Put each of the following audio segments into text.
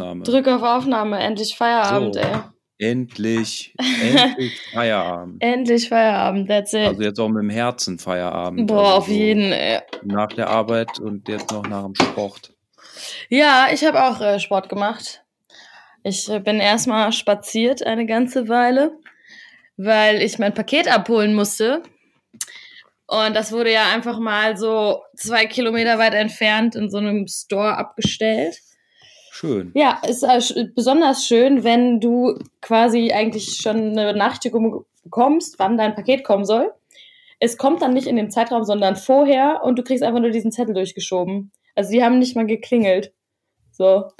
Aufnahme. Drück auf Aufnahme, endlich Feierabend, So. ey. Endlich, endlich Feierabend. Endlich Feierabend, that's it. Also jetzt auch mit dem Herzen Feierabend. Boah, also auf so jeden, ey. Nach der Arbeit und jetzt noch nach dem Sport. Ja, ich habe auch äh, Sport gemacht. Ich äh, bin erstmal spaziert eine ganze Weile, weil ich mein Paket abholen musste. Und das wurde ja einfach mal so zwei Kilometer weit entfernt in so einem Store abgestellt. Schön. Ja, ist äh, besonders schön, wenn du quasi eigentlich schon eine Benachrichtigung bekommst, wann dein Paket kommen soll. Es kommt dann nicht in dem Zeitraum, sondern vorher und du kriegst einfach nur diesen Zettel durchgeschoben. Also die haben nicht mal geklingelt. So.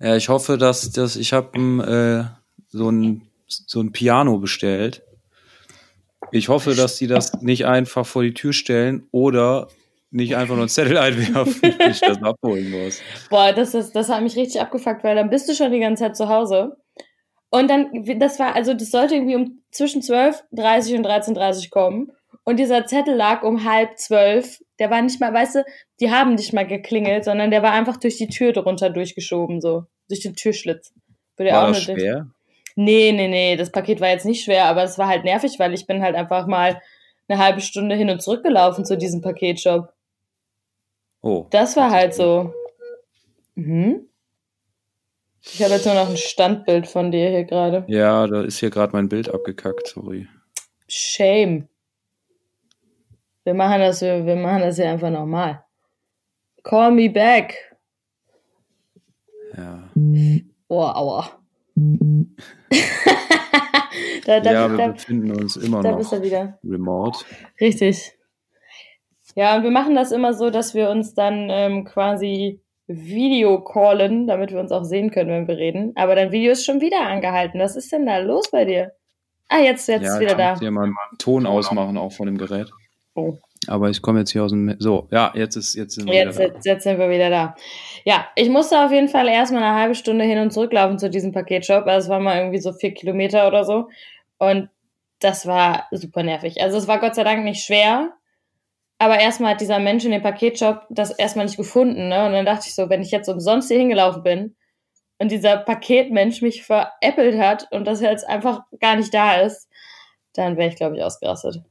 Ja, ich hoffe, dass dass ich habe äh, so ein so ein Piano bestellt. Ich hoffe, dass die das nicht einfach vor die Tür stellen oder nicht einfach nur einen Zettel einwerfen, wenn ich das abholen muss. Boah, das, ist, das hat mich richtig abgefuckt, weil dann bist du schon die ganze Zeit zu Hause. Und dann, das war, also das sollte irgendwie um zwischen 12.30 und 13.30 kommen. Und dieser Zettel lag um halb zwölf. Der war nicht mal, weißt du, die haben nicht mal geklingelt, sondern der war einfach durch die Tür drunter durchgeschoben, so. Durch den Türschlitz. Würde War auch das schwer? Nee, nee, nee, das Paket war jetzt nicht schwer, aber es war halt nervig, weil ich bin halt einfach mal eine halbe Stunde hin und zurück gelaufen zu diesem Paketshop. Oh. Das war halt so. Mhm. Ich habe jetzt nur noch ein Standbild von dir hier gerade. Ja, da ist hier gerade mein Bild abgekackt, sorry. Shame. Wir machen das, wir, wir machen das hier einfach nochmal. Call me back. Ja. Oh, aua. da, da, ja, wir da, befinden uns immer noch du wieder. remote. Richtig. Ja, und wir machen das immer so, dass wir uns dann ähm, quasi Video callen, damit wir uns auch sehen können, wenn wir reden. Aber dein Video ist schon wieder angehalten. Was ist denn da los bei dir? Ah, jetzt, jetzt ja, ist wieder ich da. muss hier mal einen Ton ausmachen, auch von dem Gerät. Oh. Aber ich komme jetzt hier aus dem. So, ja, jetzt ist jetzt sind wir Jetzt, wieder da. jetzt, jetzt sind wir wieder da. Ja, ich musste auf jeden Fall erstmal eine halbe Stunde hin und zurücklaufen zu diesem Paketshop. Also es war mal irgendwie so vier Kilometer oder so. Und das war super nervig. Also es war Gott sei Dank nicht schwer. Aber erstmal hat dieser Mensch in dem Paketshop das erstmal nicht gefunden. Ne? Und dann dachte ich so, wenn ich jetzt umsonst hier hingelaufen bin und dieser Paketmensch mich veräppelt hat und das jetzt einfach gar nicht da ist, dann wäre ich, glaube ich, ausgerastet.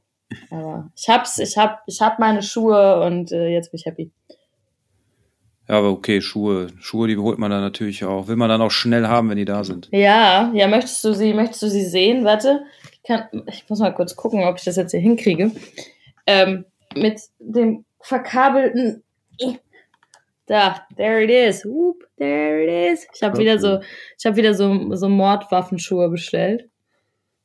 Aber ich hab's, ich hab, ich hab meine Schuhe und äh, jetzt bin ich happy. Ja, aber okay, Schuhe. Schuhe, die holt man dann natürlich auch. Will man dann auch schnell haben, wenn die da sind. Ja, ja, möchtest du sie, möchtest du sie sehen? Warte, ich kann, ich muss mal kurz gucken, ob ich das jetzt hier hinkriege. Ähm, mit dem verkabelten, da, there it is, Whoop, there it is. Ich habe wieder so, ich habe wieder so, so Mordwaffenschuhe bestellt.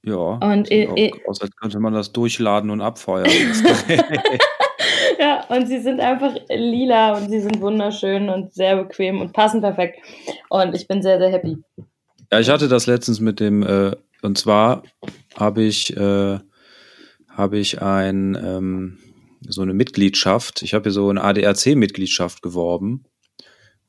Ja. Und sieht i- auch aus, als könnte man das durchladen und abfeuern. Ja, und sie sind einfach lila und sie sind wunderschön und sehr bequem und passen perfekt. Und ich bin sehr, sehr happy. ja, ich hatte das letztens mit dem, äh, und zwar habe ich, äh, habe ich ein, ähm, so eine Mitgliedschaft. Ich habe hier so eine ADAC-Mitgliedschaft geworben.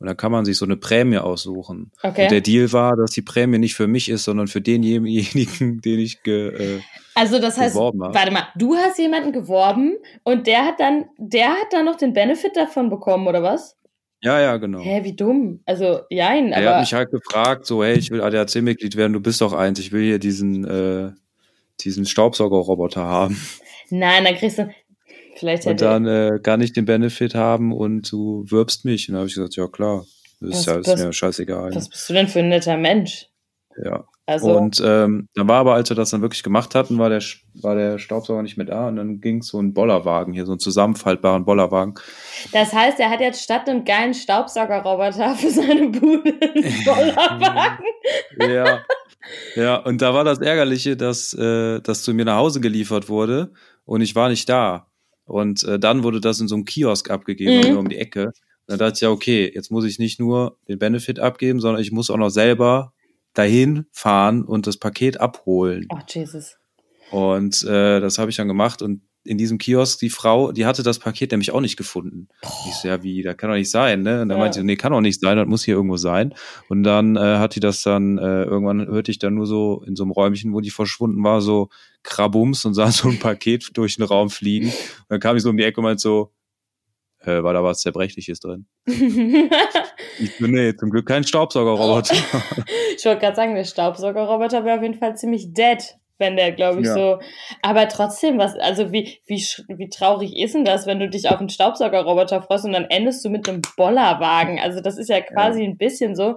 Und da kann man sich so eine Prämie aussuchen. Okay. Und der Deal war, dass die Prämie nicht für mich ist, sondern für denjenigen, den ich ge, äh, Also das heißt, warte mal, du hast jemanden geworben und der hat dann, der hat dann noch den Benefit davon bekommen, oder was? Ja, ja, genau. Hä, wie dumm. Also, jein, Er hat aber. mich halt gefragt, so, hey, ich will ADAC-Mitglied werden, du bist doch eins, ich will hier diesen, äh, diesen Staubsaugerroboter haben. Nein, dann kriegst du. Vielleicht Und dann äh, kann ich den Benefit haben und du wirbst mich. Und dann habe ich gesagt, ja klar, das Was- ist, ja, ist was- mir scheißegal. was bist du denn für ein netter Mensch? ja. Also. Und ähm, dann war aber, als wir das dann wirklich gemacht hatten, war der, war der Staubsauger nicht mehr da und dann ging so ein Bollerwagen, hier so einen zusammenfaltbaren Bollerwagen. Das heißt, er hat jetzt statt einem geilen Staubsaugerroboter für seine Bude einen Bollerwagen. ja. Ja, und da war das Ärgerliche, dass äh, das zu mir nach Hause geliefert wurde und ich war nicht da. Und äh, dann wurde das in so einem Kiosk abgegeben, Mhm. um die Ecke. Und dann dachte ich, ja, okay, jetzt muss ich nicht nur den Benefit abgeben, sondern ich muss auch noch selber dahin fahren und das Paket abholen. Oh, Jesus. Und äh, das habe ich dann gemacht und in diesem Kiosk, die Frau, die hatte das Paket nämlich auch nicht gefunden. Ich so, ja, wie, da kann doch nicht sein, ne? Und dann Ja. meinte sie, nee, kann doch nicht sein, das muss hier irgendwo sein. Und dann äh, hat die das dann, äh, irgendwann hörte ich dann nur so in so einem Räumchen, wo die verschwunden war, so Krabums und sah so ein Paket durch den Raum fliegen. Und dann kam ich so um die Ecke und meinte so, Äh, war da was Zerbrechliches drin? ich bin nee, zum Glück kein Staubsaugerroboter. ich wollte gerade sagen, der Staubsaugerroboter wäre auf jeden Fall ziemlich dead wenn der, glaube ich, ja. so. Aber trotzdem, was, also wie, wie, wie traurig ist denn das, wenn du dich auf einen Staubsaugerroboter freust und dann endest du mit einem Bollerwagen? Also das ist ja quasi ja. ein bisschen so,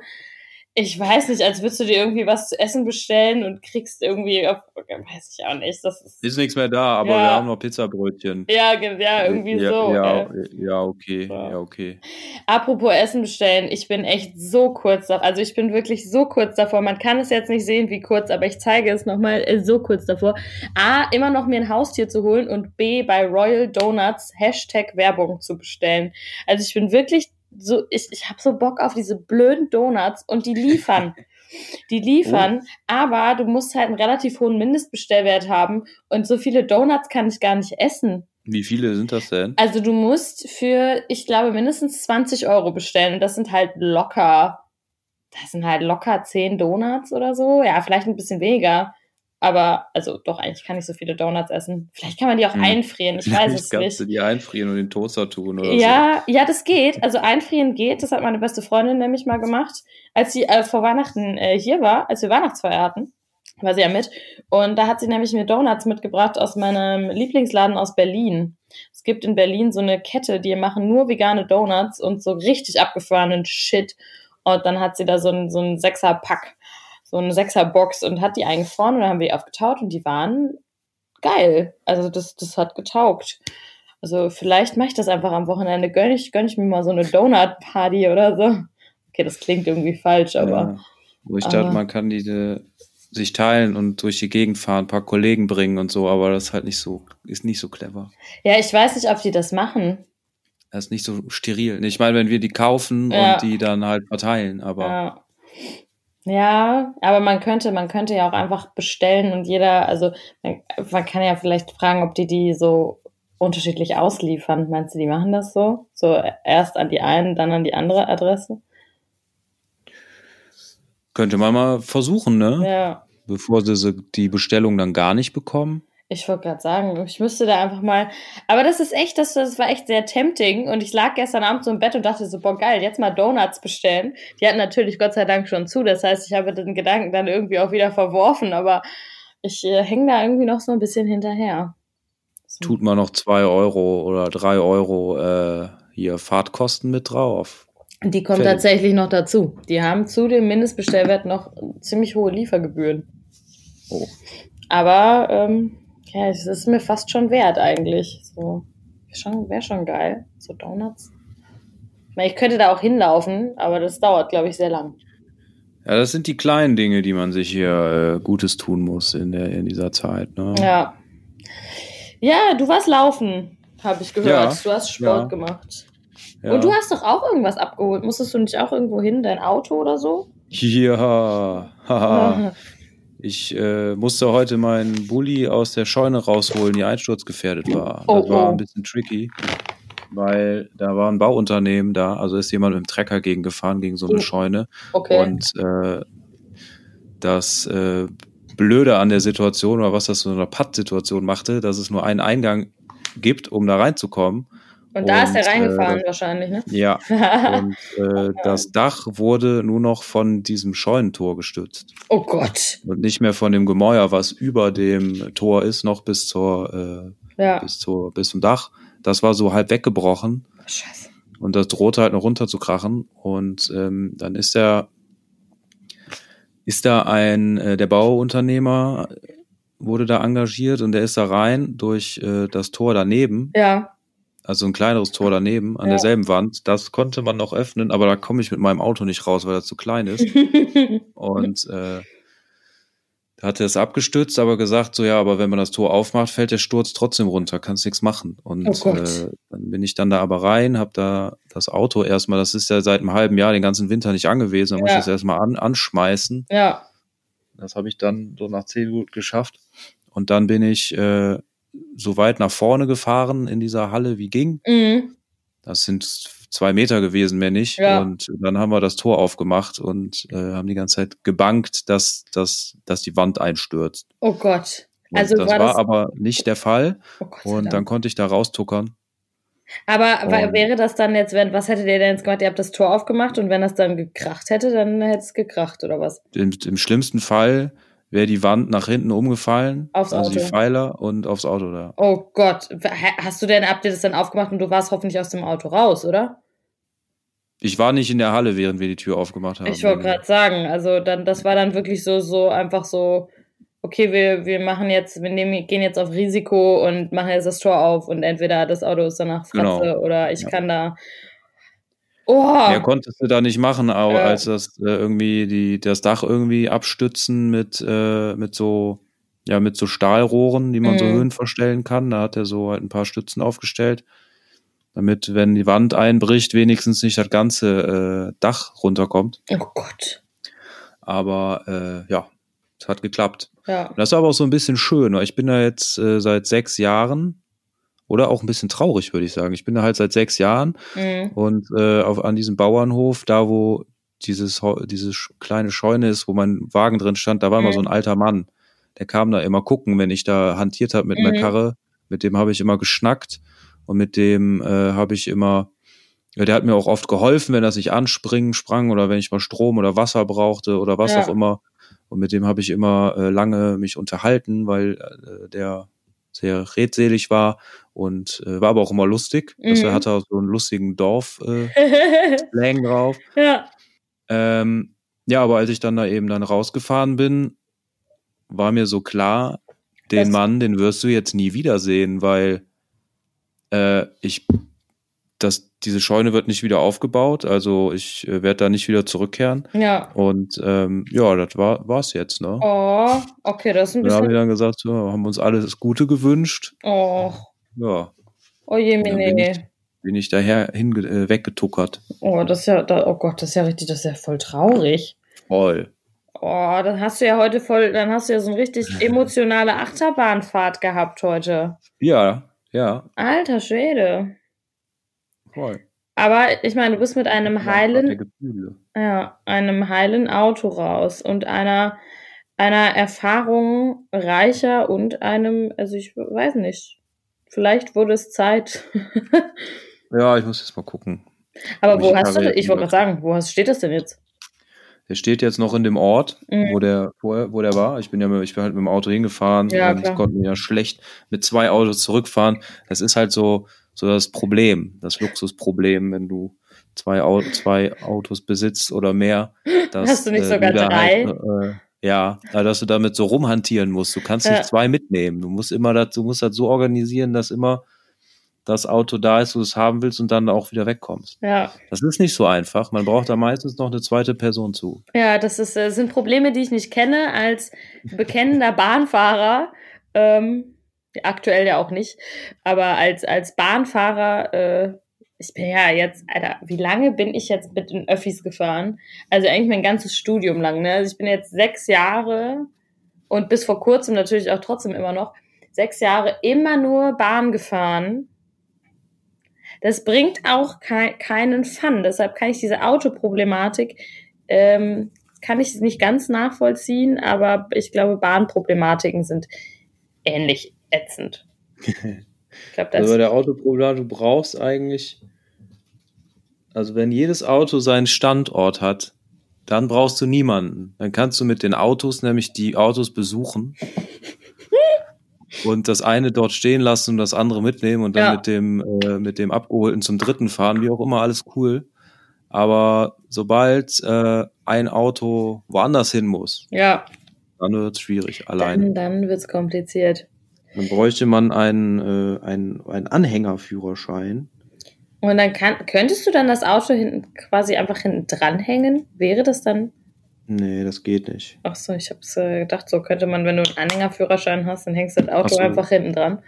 ich weiß nicht, als würdest du dir irgendwie was zu essen bestellen und kriegst irgendwie, auf, weiß ich auch nicht. Das ist, ist nichts mehr da, aber ja. wir haben noch Pizzabrötchen. Ja, ja, irgendwie ja, so. Ja, ja, okay, so. ja, okay. Apropos Essen bestellen, ich bin echt so kurz davor, also ich bin wirklich so kurz davor. Man kann es jetzt nicht sehen, wie kurz, aber ich zeige es nochmal äh, so kurz davor. A, immer noch mir ein Haustier zu holen und B, bei Royal Donuts Hashtag Werbung zu bestellen. Also ich bin wirklich so, ich, ich habe so Bock auf diese blöden Donuts und die liefern. Die liefern, oh. aber du musst halt einen relativ hohen Mindestbestellwert haben und so viele Donuts kann ich gar nicht essen. Wie viele sind das denn? Also du musst für, ich glaube, mindestens 20 Euro bestellen und das sind halt locker, das sind halt locker 10 Donuts oder so. Ja, vielleicht ein bisschen weniger. Aber, also doch, eigentlich kann ich so viele Donuts essen. Vielleicht kann man die auch hm. einfrieren, ich weiß es kannst nicht. du die einfrieren und den Toaster tun oder ja, so. Ja, das geht. Also einfrieren geht. Das hat meine beste Freundin nämlich mal gemacht, als sie äh, vor Weihnachten äh, hier war, als wir Weihnachtsfeier hatten. War sie ja mit. Und da hat sie nämlich mir Donuts mitgebracht aus meinem Lieblingsladen aus Berlin. Es gibt in Berlin so eine Kette, die machen nur vegane Donuts und so richtig abgefahrenen Shit. Und dann hat sie da so ein, so ein Sechser-Pack so eine Sechserbox und hat die eingefroren und dann haben wir die aufgetaut und die waren geil. Also das, das hat getaugt. Also vielleicht mache ich das einfach am Wochenende. Gönn ich, gönn ich mir mal so eine Donut-Party oder so. Okay, das klingt irgendwie falsch, aber. Ja, wo ich dachte, man kann diese sich teilen und durch die Gegend fahren, ein paar Kollegen bringen und so, aber das ist halt nicht so, ist nicht so clever. Ja, ich weiß nicht, ob die das machen. Das ist nicht so steril. Ich meine, wenn wir die kaufen ja. und die dann halt verteilen, aber. Ja. Ja, aber man könnte, man könnte ja auch einfach bestellen und jeder, also man, man kann ja vielleicht fragen, ob die die so unterschiedlich ausliefern. Meinst du, die machen das so? So erst an die eine, dann an die andere Adresse? Könnte man mal versuchen, ne? Ja. Bevor sie die Bestellung dann gar nicht bekommen. Ich wollte gerade sagen, ich müsste da einfach mal. Aber das ist echt, das, das war echt sehr tempting. Und ich lag gestern Abend so im Bett und dachte so, boah, geil, jetzt mal Donuts bestellen. Die hatten natürlich Gott sei Dank schon zu. Das heißt, ich habe den Gedanken dann irgendwie auch wieder verworfen. Aber ich äh, hänge da irgendwie noch so ein bisschen hinterher. So. Tut man noch zwei Euro oder drei Euro äh, hier Fahrtkosten mit drauf. Die kommen Fertig. tatsächlich noch dazu. Die haben zu dem Mindestbestellwert noch ziemlich hohe Liefergebühren. Oh. Aber ähm, ja, es ist mir fast schon wert eigentlich. So, schon, wäre schon geil. So Donuts. Ich könnte da auch hinlaufen, aber das dauert, glaube ich, sehr lang. Ja, das sind die kleinen Dinge, die man sich hier äh, Gutes tun muss in, der, in dieser Zeit. Ne? Ja. Ja, du warst laufen, habe ich gehört. Ja, du hast Sport ja. gemacht. Ja. Und du hast doch auch irgendwas abgeholt. Musstest du nicht auch irgendwo hin, dein Auto oder so? Ja, haha. Ich äh, musste heute meinen Bulli aus der Scheune rausholen, die einsturzgefährdet war. Oh, das war ein bisschen tricky, weil da war ein Bauunternehmen da, also ist jemand mit dem Trecker gegen gefahren, gegen so eine oh. Scheune. Okay. Und äh, das äh, Blöde an der Situation, oder was das so eine Patt-Situation machte, dass es nur einen Eingang gibt, um da reinzukommen. Und da und, ist er reingefahren äh, wahrscheinlich, ne? Ja. und äh, das Dach wurde nur noch von diesem Scheunentor gestützt. Oh Gott. Und nicht mehr von dem Gemäuer, was über dem Tor ist, noch bis zur, äh, ja. bis zur, bis zum Dach. Das war so halb weggebrochen. Oh, Scheiße. Und das drohte halt noch runter zu krachen. Und ähm, dann ist er, ist da ein, äh, der Bauunternehmer wurde da engagiert und der ist da rein durch äh, das Tor daneben. Ja also ein kleineres Tor daneben, an ja. derselben Wand. Das konnte man noch öffnen, aber da komme ich mit meinem Auto nicht raus, weil das zu klein ist. und äh, da hat er es abgestützt, aber gesagt, so ja, aber wenn man das Tor aufmacht, fällt der Sturz trotzdem runter, kannst nichts machen. Und oh äh, dann bin ich dann da aber rein, habe da das Auto erstmal, das ist ja seit einem halben Jahr den ganzen Winter nicht angewiesen, dann ja. muss ich das erstmal an, anschmeißen. Ja. Das habe ich dann so nach zehn Minuten geschafft. Und dann bin ich äh, so weit nach vorne gefahren in dieser Halle wie ging. Mhm. Das sind zwei Meter gewesen, mehr nicht. Ja. Und dann haben wir das Tor aufgemacht und äh, haben die ganze Zeit gebankt, dass, dass, dass die Wand einstürzt. Oh Gott. Und also das war, war das... aber nicht der Fall. Oh Gott, und dann konnte ich da raustuckern. Aber Und- wäre das dann jetzt, wenn, was hättet ihr denn jetzt gemacht? Ihr habt das Tor aufgemacht und wenn das dann gekracht hätte, dann hätte es gekracht, oder was? Im, Im schlimmsten Fall wäre die Wand nach hinten umgefallen, Aufs also die Auto. Pfeiler und aufs Auto da. Oh Gott, hast du denn, habt ihr das dann aufgemacht und du warst hoffentlich aus dem Auto raus, oder? Ich war nicht in der Halle, während wir die Tür aufgemacht haben. Ich wollte gerade sagen, also dann, das war dann wirklich so, so einfach so, okay, wir, wir machen jetzt, wir nehmen, gehen jetzt auf Risiko und machen jetzt das Tor auf und entweder das Auto ist danach Fratze Genau. oder ich Ja. kann da. Oh! Mehr konntest du da nicht machen, aber Ja. als das äh, irgendwie die, das Dach irgendwie abstützen mit, äh, mit so, ja, mit so Stahlrohren, die man so Mhm. Höhen verstellen kann. Da hat er so halt ein paar Stützen aufgestellt, damit, wenn die Wand einbricht, wenigstens nicht das ganze äh, Dach runterkommt. oh Gott. Aber äh, ja, es hat geklappt. Ja. Und das war aber auch so ein bisschen schön, weil ich bin da jetzt äh, seit sechs Jahren oder auch ein bisschen traurig, würde ich sagen. Ich bin da halt seit sechs Jahren Mhm. und äh, auf, an diesem Bauernhof, da wo dieses, diese kleine Scheune ist, wo mein Wagen drin stand, da war immer Mhm. so ein alter Mann. Der kam da immer gucken, wenn ich da hantiert habe mit Mhm. einer Karre. Mit dem habe ich immer geschnackt und mit dem äh, habe ich immer, ja, der hat mir auch oft geholfen, wenn er sich anspringen sprang oder wenn ich mal Strom oder Wasser brauchte oder was Ja. auch immer. Und mit dem habe ich immer äh, lange mich unterhalten, weil äh, der sehr redselig war und äh, war aber auch immer lustig. Also Mhm. er hatte auch so einen lustigen Dorf äh, drauf. ja. Ähm, ja, aber als ich dann da eben dann rausgefahren bin, war mir so klar, den Das- Mann, den wirst du jetzt nie wiedersehen, weil äh, ich das, diese Scheune wird nicht wieder aufgebaut, also ich äh, werde da nicht wieder zurückkehren. Ja. Und ähm, ja, das war war's jetzt, ne? Oh, okay, das ist ein Und da haben wir bisschen. dann gesagt, so, haben uns alle das Gute gewünscht. Oh, Ja, oh je, dann bin ich, bin ich daher hinge äh, weggetuckert. Oh, das ist ja, da, oh Gott, das ist ja richtig, das ist ja voll traurig. Voll. Oh, dann hast du ja heute voll, dann hast du ja so eine richtig emotionale Achterbahnfahrt gehabt heute. Ja, ja, Alter Schwede. voll. Aber ich meine, du bist mit einem heilen, ja, einem heilen Auto raus und einer, einer Erfahrung reicher und einem, also ich weiß nicht, vielleicht wurde es Zeit. Ja, ich muss jetzt mal gucken. Aber wo hast du, das- ich wollte gerade sagen, wo hast, steht das denn jetzt? Der steht jetzt noch in dem Ort, Mhm. wo der vorher, wo der war. Ich bin ja mit, ich bin halt mit dem Auto hingefahren Ja, ich konnte mir ja schlecht mit zwei Autos zurückfahren. Das ist halt so, so das Problem, das Luxusproblem, wenn du zwei, Au zwei Autos besitzt oder mehr. Dass, Hast du nicht sogar da drei? Halt, äh, ja, dass du damit so rumhantieren musst. Du kannst Ja. nicht zwei mitnehmen. Du musst immer das, du musst das so organisieren, dass immer das Auto da ist, wo du es haben willst und dann auch wieder wegkommst. Ja, Das ist nicht so einfach. Man braucht da meistens noch eine zweite Person zu. ja, das ist, äh, sind Probleme, die ich nicht kenne als bekennender Bahnfahrer. Ähm, aktuell ja auch nicht, aber als, als Bahnfahrer, äh, ich bin ja jetzt, Alter, wie lange bin ich jetzt mit den Öffis gefahren? Also eigentlich mein ganzes Studium lang, ne? Also ich bin jetzt sechs Jahre und bis vor kurzem natürlich auch trotzdem immer noch sechs Jahre immer nur Bahn gefahren. Das bringt auch kei keinen Fun. Deshalb kann ich diese Autoproblematik, ähm, kann ich nicht ganz nachvollziehen, aber ich glaube, Bahnproblematiken sind ähnlich ätzend. Ich glaube, das Also bei der Autoproblem, du brauchst eigentlich, also wenn jedes Auto seinen Standort hat, dann brauchst du niemanden. Dann kannst du mit den Autos nämlich die Autos besuchen und das eine dort stehen lassen und das andere mitnehmen und dann Ja. mit dem äh, mit dem abgeholten zum dritten fahren, wie auch immer, alles cool. Aber sobald äh, ein Auto woanders hin muss, ja, dann wird es schwierig alleine. dann, dann wird's kompliziert. Dann bräuchte man einen, äh, einen, einen Anhängerführerschein. Und dann kann, könntest du dann das Auto hinten quasi einfach hinten dranhängen? Wäre das dann? Nee, das geht nicht. Ach so, ich hab's äh, gedacht, so könnte man, wenn du einen Anhängerführerschein hast, dann hängst du das Auto so. einfach hinten dran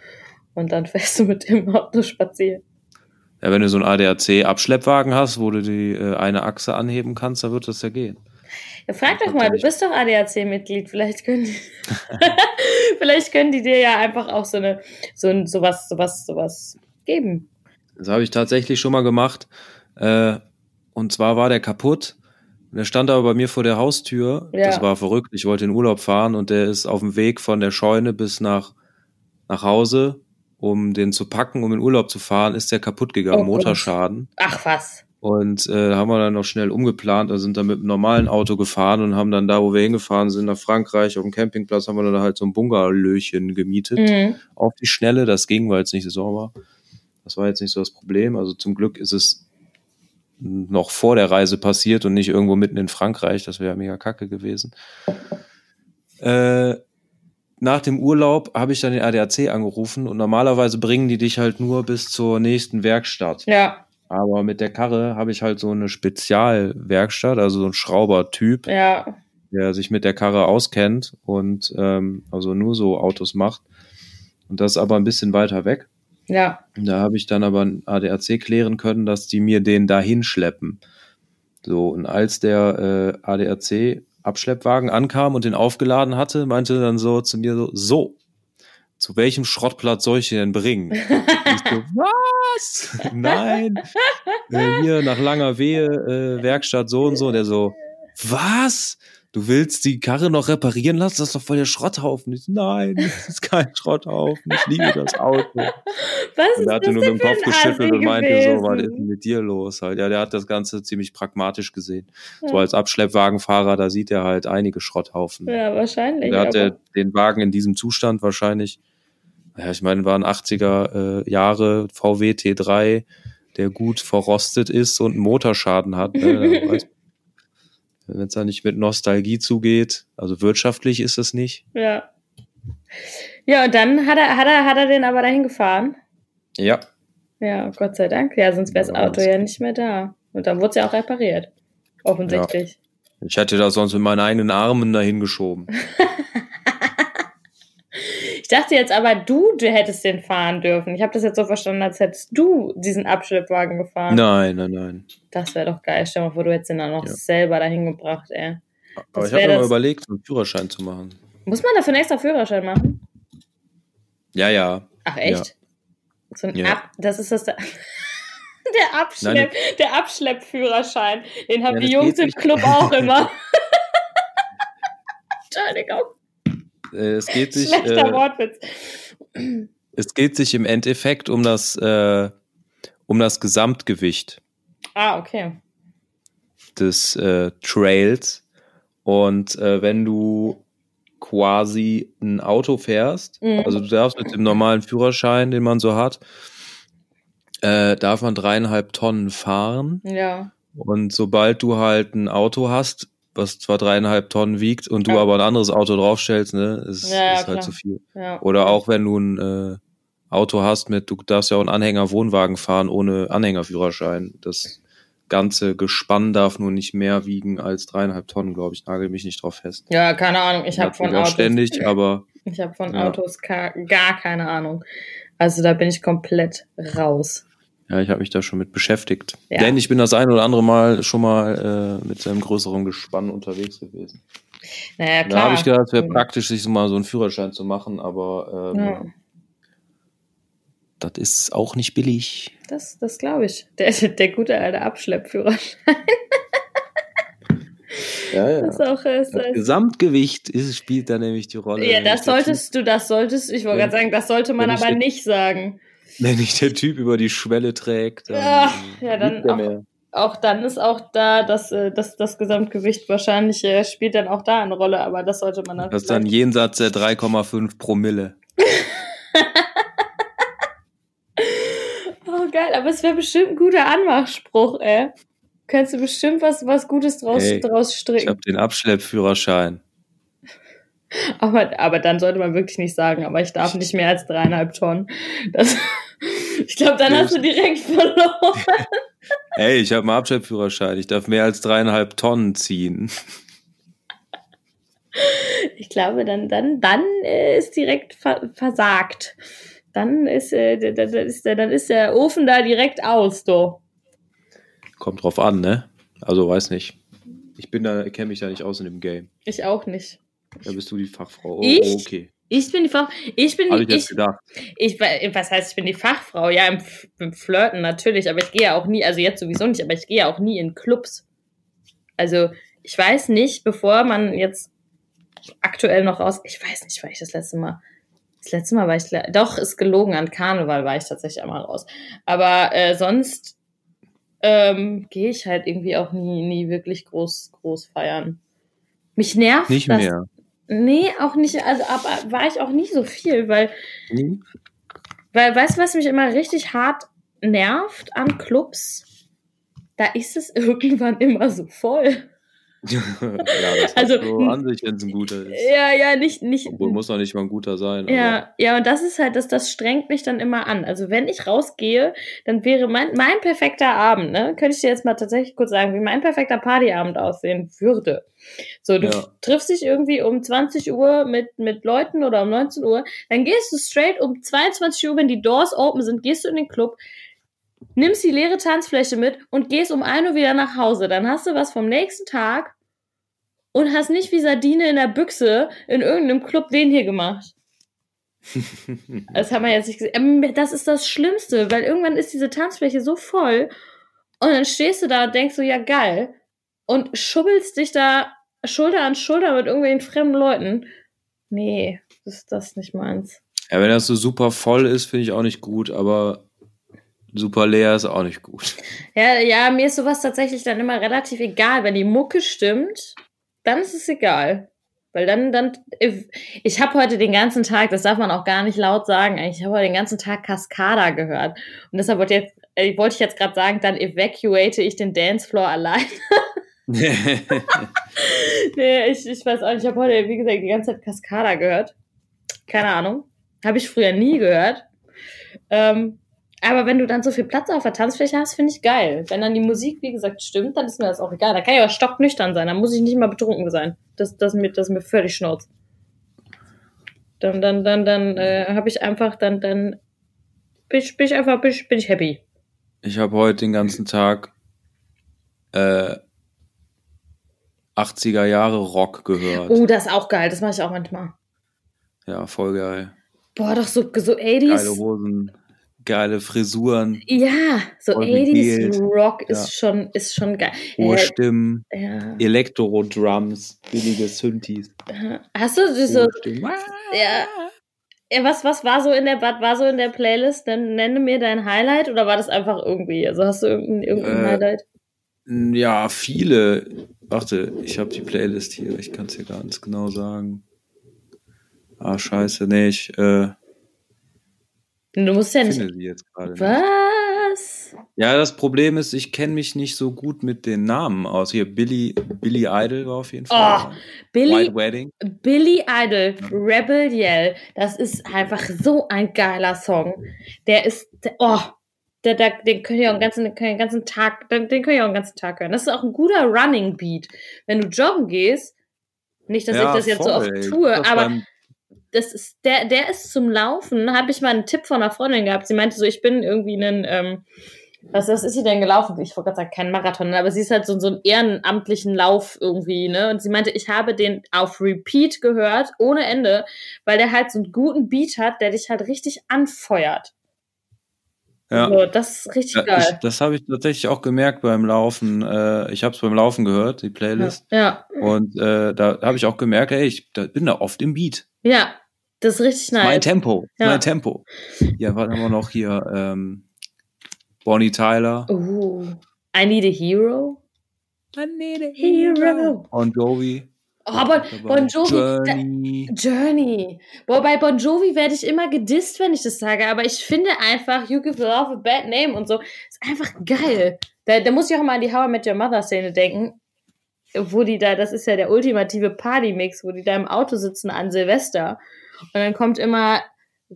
und dann fährst du mit dem Auto spazieren. Ja, wenn du so einen ADAC-Abschleppwagen hast, wo du die äh, eine Achse anheben kannst, dann wird das ja gehen. Ja, frag doch mal, du bist doch ADAC-Mitglied. Vielleicht können die, vielleicht können die dir ja einfach auch so eine, so ein, sowas, sowas, sowas geben. Das habe ich tatsächlich schon mal gemacht. Äh, und zwar war der kaputt. Und der stand aber bei mir vor der Haustür. Ja. Das war verrückt. Ich wollte in Urlaub fahren und der ist auf dem Weg von der Scheune bis nach, nach Hause. um den zu packen, um in Urlaub zu fahren, ist der kaputt gegangen, Oh, Motorschaden. Ach was. Und äh, haben wir dann noch schnell umgeplant, also sind dann mit einem normalen Auto gefahren und haben dann da, wo wir hingefahren sind, nach Frankreich auf dem Campingplatz, haben wir dann halt so ein Bungalöchen gemietet. Mhm. Auf die Schnelle, das ging, weil es nicht Saison war. Das war jetzt nicht so das Problem. Also zum Glück ist es noch vor der Reise passiert und nicht irgendwo mitten in Frankreich. Das wäre mega kacke gewesen. Äh, nach dem Urlaub habe ich dann den ADAC angerufen und normalerweise bringen die dich halt nur bis zur nächsten Werkstatt. Ja, Aber mit der Karre habe ich halt so eine Spezialwerkstatt, also so ein Schraubertyp, ja. der sich mit der Karre auskennt und ähm, also nur so Autos macht. Und das aber ein bisschen weiter weg. Ja. Da habe ich dann aber ein ADAC klären können, dass die mir den dahin schleppen. So, und als der äh, ADAC Abschleppwagen ankam und den aufgeladen hatte, meinte dann so zu mir so, so, zu welchem Schrottplatz soll ich den denn bringen? So, was? Nein. Äh, hier nach langer Wehe, äh, Werkstatt so und so. Und der so, was? Du willst die Karre noch reparieren lassen? Das ist doch voll der Schrotthaufen. Ich so, nein, das ist kein Schrotthaufen. Ich liebe das Auto. Was Und er hatte das nur mit dem Kopf geschüttelt und meinte so, was ist denn gewesen? mit dir los halt? Ja, der hat das Ganze ziemlich pragmatisch gesehen. So Ja. als Abschleppwagenfahrer, da sieht er halt einige Schrotthaufen. Ja, wahrscheinlich. da hat er den Wagen in diesem Zustand wahrscheinlich, ja, ich meine, waren 80er äh, Jahre VW T3, der gut verrostet ist und einen Motorschaden hat. Ne? Wenn es da nicht mit Nostalgie zugeht, also wirtschaftlich ist es nicht. Ja. Ja, und dann hat er, hat er, hat er den aber dahin gefahren. Ja, Ja, Gott sei Dank. Ja, sonst wäre das Ja, Auto ja nicht mehr da. Und dann wurde es ja auch repariert. Offensichtlich. ich hätte das sonst mit meinen eigenen Armen dahin geschoben. Ich dachte jetzt aber, du, du hättest den fahren dürfen. Ich habe das jetzt so verstanden, als hättest du diesen Abschleppwagen gefahren. Nein, nein, nein. Das wäre doch geil. Stell mal vor, du hättest den dann noch Ja. selber dahin gebracht, ey. Aber Das ich habe mir mal überlegt, so einen Führerschein zu machen. Muss man dafür einen extra Führerschein machen? Ja, ja. Ach, echt? So ein Ja. Ab das ist das. Der, der Abschlepp, der Abschleppführerschein. Den haben Ja, die Jungs im. Club auch immer. Entschuldigung. Äh, es geht sich, Schlechter äh, Wortwitz. es geht sich im Endeffekt um das, äh, um das Gesamtgewicht Ah, okay. des äh, Trails. Und äh, wenn du quasi ein Auto fährst, Mhm. also du darfst mit dem normalen Führerschein, den man so hat, äh, darf man dreieinhalb Tonnen fahren. Ja. Und sobald du halt ein Auto hast, was zwar dreieinhalb Tonnen wiegt und du Ja. aber ein anderes Auto draufstellst, ne, ist, Ja, ja, ist halt zu viel. Oder auch wenn du ein äh, Auto hast mit, du darfst ja auch einen Anhänger-Wohnwagen fahren ohne Anhängerführerschein. Das ganze Gespann darf nur nicht mehr wiegen als dreieinhalb Tonnen, glaube ich. Nagel mich nicht drauf fest. Ja, keine Ahnung. Ich habe von Autos. ständig, aber Ich habe von. Autos gar keine Ahnung. Also da bin ich komplett raus. Ja, ich habe mich da schon mit beschäftigt. Ja. Denn ich bin das ein oder andere Mal schon mal äh, mit einem größeren Gespann unterwegs gewesen. Naja, Da klar. habe ich gedacht, es wäre Mhm. praktisch, sich mal so einen Führerschein zu machen, aber ähm, Ja, das ist auch nicht billig. das, das glaube ich. Der, der gute alte Abschleppführerschein. Ja, ja. Das auch äh, Das äh, Gesamtgewicht ist, spielt da nämlich die Rolle. Ja, das solltest du, das solltest, ich wollte gerade sagen, das sollte man aber nicht sagen. Wenn nicht der Typ über die Schwelle trägt, dann, Ach, ja, dann auch- mehr. Auch dann ist auch da das, äh, das, das Gesamtgewicht wahrscheinlich äh, spielt dann auch da eine Rolle, aber das sollte man dann. Das ist dann jenseits der 3,5 Promille. Oh, geil, aber es wäre bestimmt ein guter Anmachspruch, ey. Könntest du bestimmt was, was Gutes draus, Ey, draus Ich stricken. habe den Abschleppführerschein. Aber, aber dann sollte man wirklich nicht sagen, aber ich darf nicht mehr als dreieinhalb Tonnen. Das, ich glaube, dann hast du direkt verloren. Ey, ich habe einen Abschleppführerschein. Ich darf mehr als dreieinhalb Tonnen ziehen. Ich glaube, dann, dann, dann äh, ist direkt ver versagt. Dann ist, äh, d- d- d- ist der, dann ist der Ofen da direkt aus, du. Kommt drauf an, ne? Also weiß nicht. Ich bin da, kenne mich da nicht aus in dem Game. Ich auch nicht. Da bist du die Fachfrau. Oh, Ich? okay. Ich bin die Frau. Ich bin die. ich jetzt Ich, gedacht. ich, was heißt, ich bin die Fachfrau? Ja, im, im Flirten natürlich, aber ich gehe ja auch nie, also jetzt sowieso nicht, aber ich gehe ja auch nie in Clubs. Also, ich weiß nicht, bevor man jetzt aktuell noch raus, ich weiß nicht, weil ich das letzte Mal Das letzte Mal war ich, doch, ist gelogen, an Karneval war ich tatsächlich einmal raus. Aber äh, sonst ähm, gehe ich halt irgendwie auch nie, nie wirklich groß, groß feiern. Mich nervt Nicht das. mehr. Nee, auch nicht, also aber war ich auch nie so viel, weil, Hm? weil, weißt du, was mich immer richtig hart nervt an Clubs? Da ist es irgendwann immer so voll. ja, das Also, also, so an sich, wenn es ein guter ist. Ja, ja, nicht, nicht. Obwohl muss doch nicht mal ein guter sein. Ja, ja, und das ist halt, das, das strengt mich dann immer an. Also wenn ich rausgehe, dann wäre mein, mein perfekter Abend, ne, könnte ich dir jetzt mal tatsächlich kurz sagen, wie mein perfekter Partyabend aussehen würde. So, du Ja. triffst dich irgendwie um 20 Uhr mit, mit Leuten oder um 19 Uhr, dann gehst du straight um 22 Uhr, wenn die Doors open sind, gehst du in den Club, nimmst die leere Tanzfläche mit und gehst um 1 Uhr wieder nach Hause. Dann hast du was vom nächsten Tag und hast nicht wie Sardine in der Büchse in irgendeinem Club den hier gemacht. Das hat man jetzt nicht gesehen. Ähm, Das ist das Schlimmste, weil irgendwann ist diese Tanzfläche so voll und dann stehst du da und denkst so, ja geil, und schubbelst dich da Schulter an Schulter mit irgendwelchen fremden Leuten. Nee, das ist das nicht meins. Ja, wenn das so super voll ist, finde ich auch nicht gut, aber super leer ist auch nicht gut. Ja, ja, mir ist sowas tatsächlich dann immer relativ egal. Wenn die Mucke stimmt, dann ist es egal. Weil dann, dann, ich habe heute den ganzen Tag, das darf man auch gar nicht laut sagen, ich habe heute den ganzen Tag Cascada gehört. Und deshalb wollte, jetzt, äh, wollte ich jetzt gerade sagen, dann evacuate ich den Dancefloor allein. nee, ich, ich weiß auch nicht, ich habe heute, wie gesagt, die ganze Zeit Cascada gehört. Keine Ahnung. Habe ich früher nie gehört. Ähm, aber wenn du dann so viel Platz auf der Tanzfläche hast, finde ich geil. Wenn dann die Musik, wie gesagt, stimmt, dann ist mir das auch egal. Da kann ich auch stocknüchtern sein. Da muss ich nicht mal betrunken sein. Das, das, mir, das ist mir völlig schnurz. Dann, dann, dann, dann äh, habe ich einfach, dann, dann bin ich, bin ich einfach, bin ich, bin ich happy. Ich habe heute den ganzen Tag äh, 80er Jahre Rock gehört. Oh, das ist auch geil. Das mache ich auch manchmal. Ja, voll geil. Boah, doch so, so Geile 80s. Hosen, geile Frisuren, Ja, so Voll 80s gewählt. Rock ist Ja. schon, ist schon geil. hohe Äh, Stimmen, ja. Elektro-Drums, billige Synthes. Hast du so, ja, ja, was, was war so in der, war so in der Playlist? Dann nenne mir dein Highlight oder war das einfach irgendwie? Also hast du irgendein, irgendein Äh, Highlight? Ja, viele. Warte, ich habe die Playlist hier. Ich kann es dir ganz genau sagen. Ah, scheiße. Nee, ich äh, Du musst ja nicht. finde sie jetzt gerade nicht. Was? Ja, das Problem ist, ich kenne mich nicht so gut mit den Namen aus. Hier, Billy, Billy Idol war auf jeden Fall. Oh, Billy, White Wedding. Billy Idol, Rebel Yell, das ist einfach so ein geiler Song. Der ist, oh, der, der, den könnt ihr auch den ganzen, den könnt ihr den ganzen Tag, den, den könnt ihr auch den ganzen Tag hören. Das ist auch ein guter Running Beat. Wenn du joggen gehst, nicht, dass ich das jetzt so voll, oft ey. tue, aber beim- das ist, der, der ist zum Laufen, habe ich mal einen Tipp von einer Freundin gehabt. Sie meinte so, ich bin irgendwie einen, ähm, was, was ist sie denn gelaufen? Ich wollte gerade sagen, kein Marathon, aber sie ist halt so, so einen ehrenamtlichen Lauf irgendwie, ne? Und sie meinte, ich habe den auf Repeat gehört, ohne Ende, weil der halt so einen guten Beat hat, der dich halt richtig anfeuert. ja. So, das ist richtig Ja, ich, geil. das habe ich tatsächlich auch gemerkt beim Laufen. Äh, ich habe es beim Laufen gehört, die Playlist. Ja, Und äh, da habe ich auch gemerkt, ey, ich da, bin da oft im Beat. ja, das ist richtig Mein nice. Tempo, Ja. mein Tempo. Ja, was haben wir noch hier? Ähm, Bonnie Tyler. Uh, I need a hero. I need a Hero. Und Jovi. Oh, Bon, bon Jovi, da, Journey. Journey. Boah, bei Bon Jovi werde ich immer gedisst, wenn ich das sage, aber ich finde einfach, You Give Love a Bad Name und so, ist einfach geil. Da, da muss ich auch mal an die How I Met Your Mother Szene denken, wo die da, das ist ja der ultimative Party-Mix, wo die da im Auto sitzen an Silvester und dann kommt immer,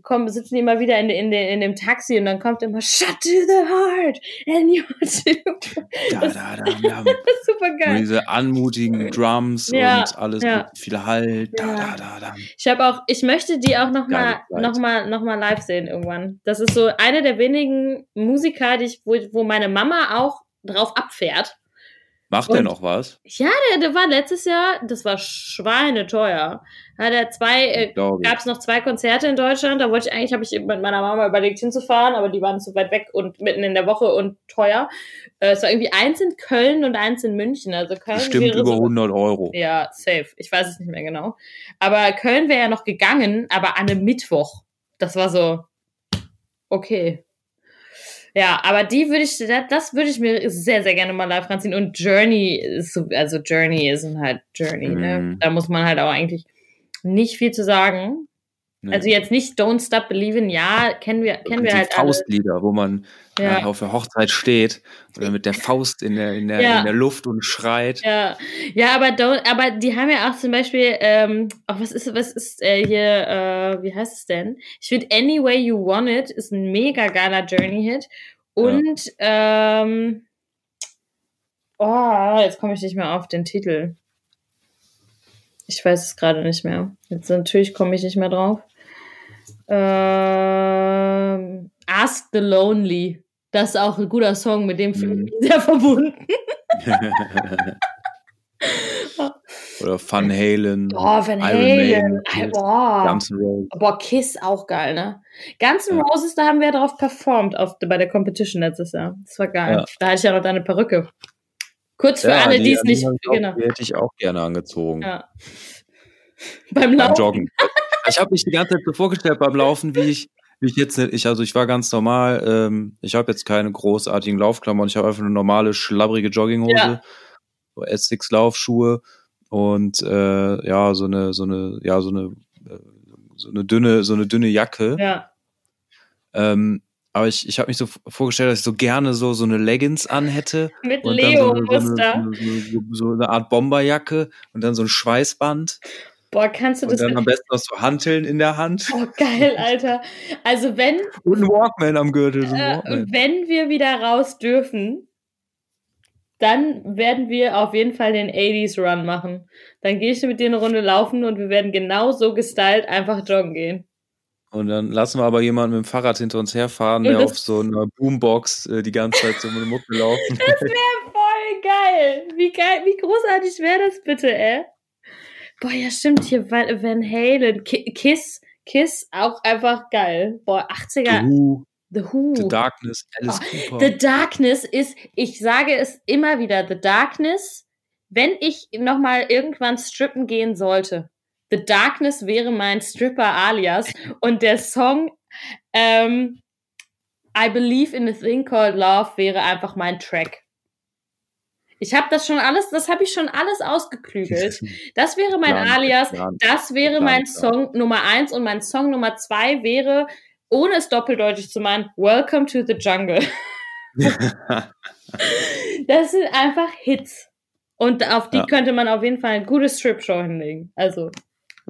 kommen, sitzen die immer wieder in, in, in, dem Taxi und dann kommt immer Shut to the heart and you. Da, da, da, da. Super geil. diese anmutigen Drums Ja, und alles ja. mit viel Halt. Da, Ja. da, da, da. Ich habe auch, ich möchte die auch noch mal, Geile Zeit. noch mal, noch mal live sehen irgendwann. Das ist so eine der wenigen Musiker, die ich, wo, wo meine Mama auch drauf abfährt. Macht der noch was? Ja, der, der war letztes Jahr, das war schweineteuer. Hat er zwei, äh, gab es noch zwei Konzerte in Deutschland. Da wollte ich eigentlich, habe ich mit meiner Mama überlegt hinzufahren, aber die waren zu weit weg und mitten in der Woche und teuer. Äh, es war irgendwie eins in Köln und eins in München. Also Köln Bestimmt über so, 100 Euro. Ja, safe. Ich weiß es nicht mehr genau. Aber Köln wäre ja noch gegangen, aber an einem Mittwoch. Das war so, okay. Ja, aber die würde ich, das, das würde ich mir sehr, sehr gerne mal live ranziehen. Und Journey ist so, also Journey ist halt Journey, ne? Mhm. Da muss man halt auch eigentlich nicht viel zu sagen. Nee. Also jetzt nicht Don't Stop Believing, ja, kennen wir, kennen wir halt alle. Faustlieder, wo man Ja. äh, auf der Hochzeit steht oder mit der Faust in der, in der, Ja. in der Luft und schreit. Ja, ja, aber don't, aber die haben ja auch zum Beispiel, ähm, auch was ist, was ist äh, hier, äh, wie heißt es denn? Ich finde Any Way You Want It ist ein mega geiler Journey-Hit. Und ähm, oh, jetzt komme ich nicht mehr auf den Titel. Ich weiß es gerade nicht mehr. Jetzt natürlich komme ich nicht mehr drauf. Ähm, Ask the Lonely. Das ist auch ein guter Song, mit dem fühle ich Mhm. mich sehr verbunden. oder Van Halen, Boah, Van Halen. Boah. Boah, Kiss auch geil, ne? Guns N' Ja. Roses, da haben wir drauf performt auf, bei der Competition letztes Jahr. Das war geil. Ja. Da hatte ich ja noch deine Perücke. Kurz für Ja, alle, die es nicht. auch- Genau. Die hätte ich auch gerne angezogen. Ja. Beim Beim Laufen. Joggen. Ich habe mich die ganze Zeit so vorgestellt beim Laufen, wie ich, wie ich jetzt, nicht- ich, also ich war ganz normal, ähm, ich habe jetzt keine großartigen Laufklamotten, ich habe einfach eine normale, schlabbrige Jogginghose, Ja. so Essex-Laufschuhe und äh, ja, so eine, so eine, ja, so eine, äh, so eine dünne, so eine dünne Jacke. Ja. Ähm, aber ich, ich habe mich so vorgestellt, dass ich so gerne so, so eine Leggings anhätte. Mit Und dann so, eine- so, Leo-Muster. so, eine, so eine Art Bomberjacke und dann so ein Schweißband Boah, kannst du und das. dann am besten noch so Hanteln in der Hand Oh, geil, Alter. Also, wenn, und ein Walkman am Gürtel. So äh, Walkman. wenn wir wieder raus dürfen, dann werden wir auf jeden Fall den 80s Run machen. Dann gehe ich mit dir eine Runde laufen und wir werden genau so gestylt einfach joggen gehen. Und dann lassen wir aber jemanden mit dem Fahrrad hinter uns herfahren, Und der auf so einer Boombox äh, die ganze Zeit so eine Mucke laufen. Das wäre voll geil. Wie geil, wie großartig wäre das bitte, ey? Boah, ja, stimmt, hier Van Halen, Ki- Kiss, Kiss, auch einfach geil. Boah, 80er, The Who, The Who. The Darkness, Alice Oh, Cooper. The Darkness ist, ich sage es immer wieder, The Darkness, wenn ich nochmal irgendwann strippen gehen sollte, The Darkness wäre mein Stripper-Alias und der Song ähm, I Believe in a Thing Called Love wäre einfach mein Track. Ich habe das schon alles, das habe ich schon alles ausgeklügelt. Das wäre mein nicht, Alias, nicht. das wäre Gar mein Song Nummer eins und mein Song Nummer zwei wäre, ohne es doppeldeutig zu meinen, Welcome to the Jungle. Das sind einfach Hits. Und auf die Ja. könnte man auf jeden Fall eine gute Strip-Show hinlegen. Also,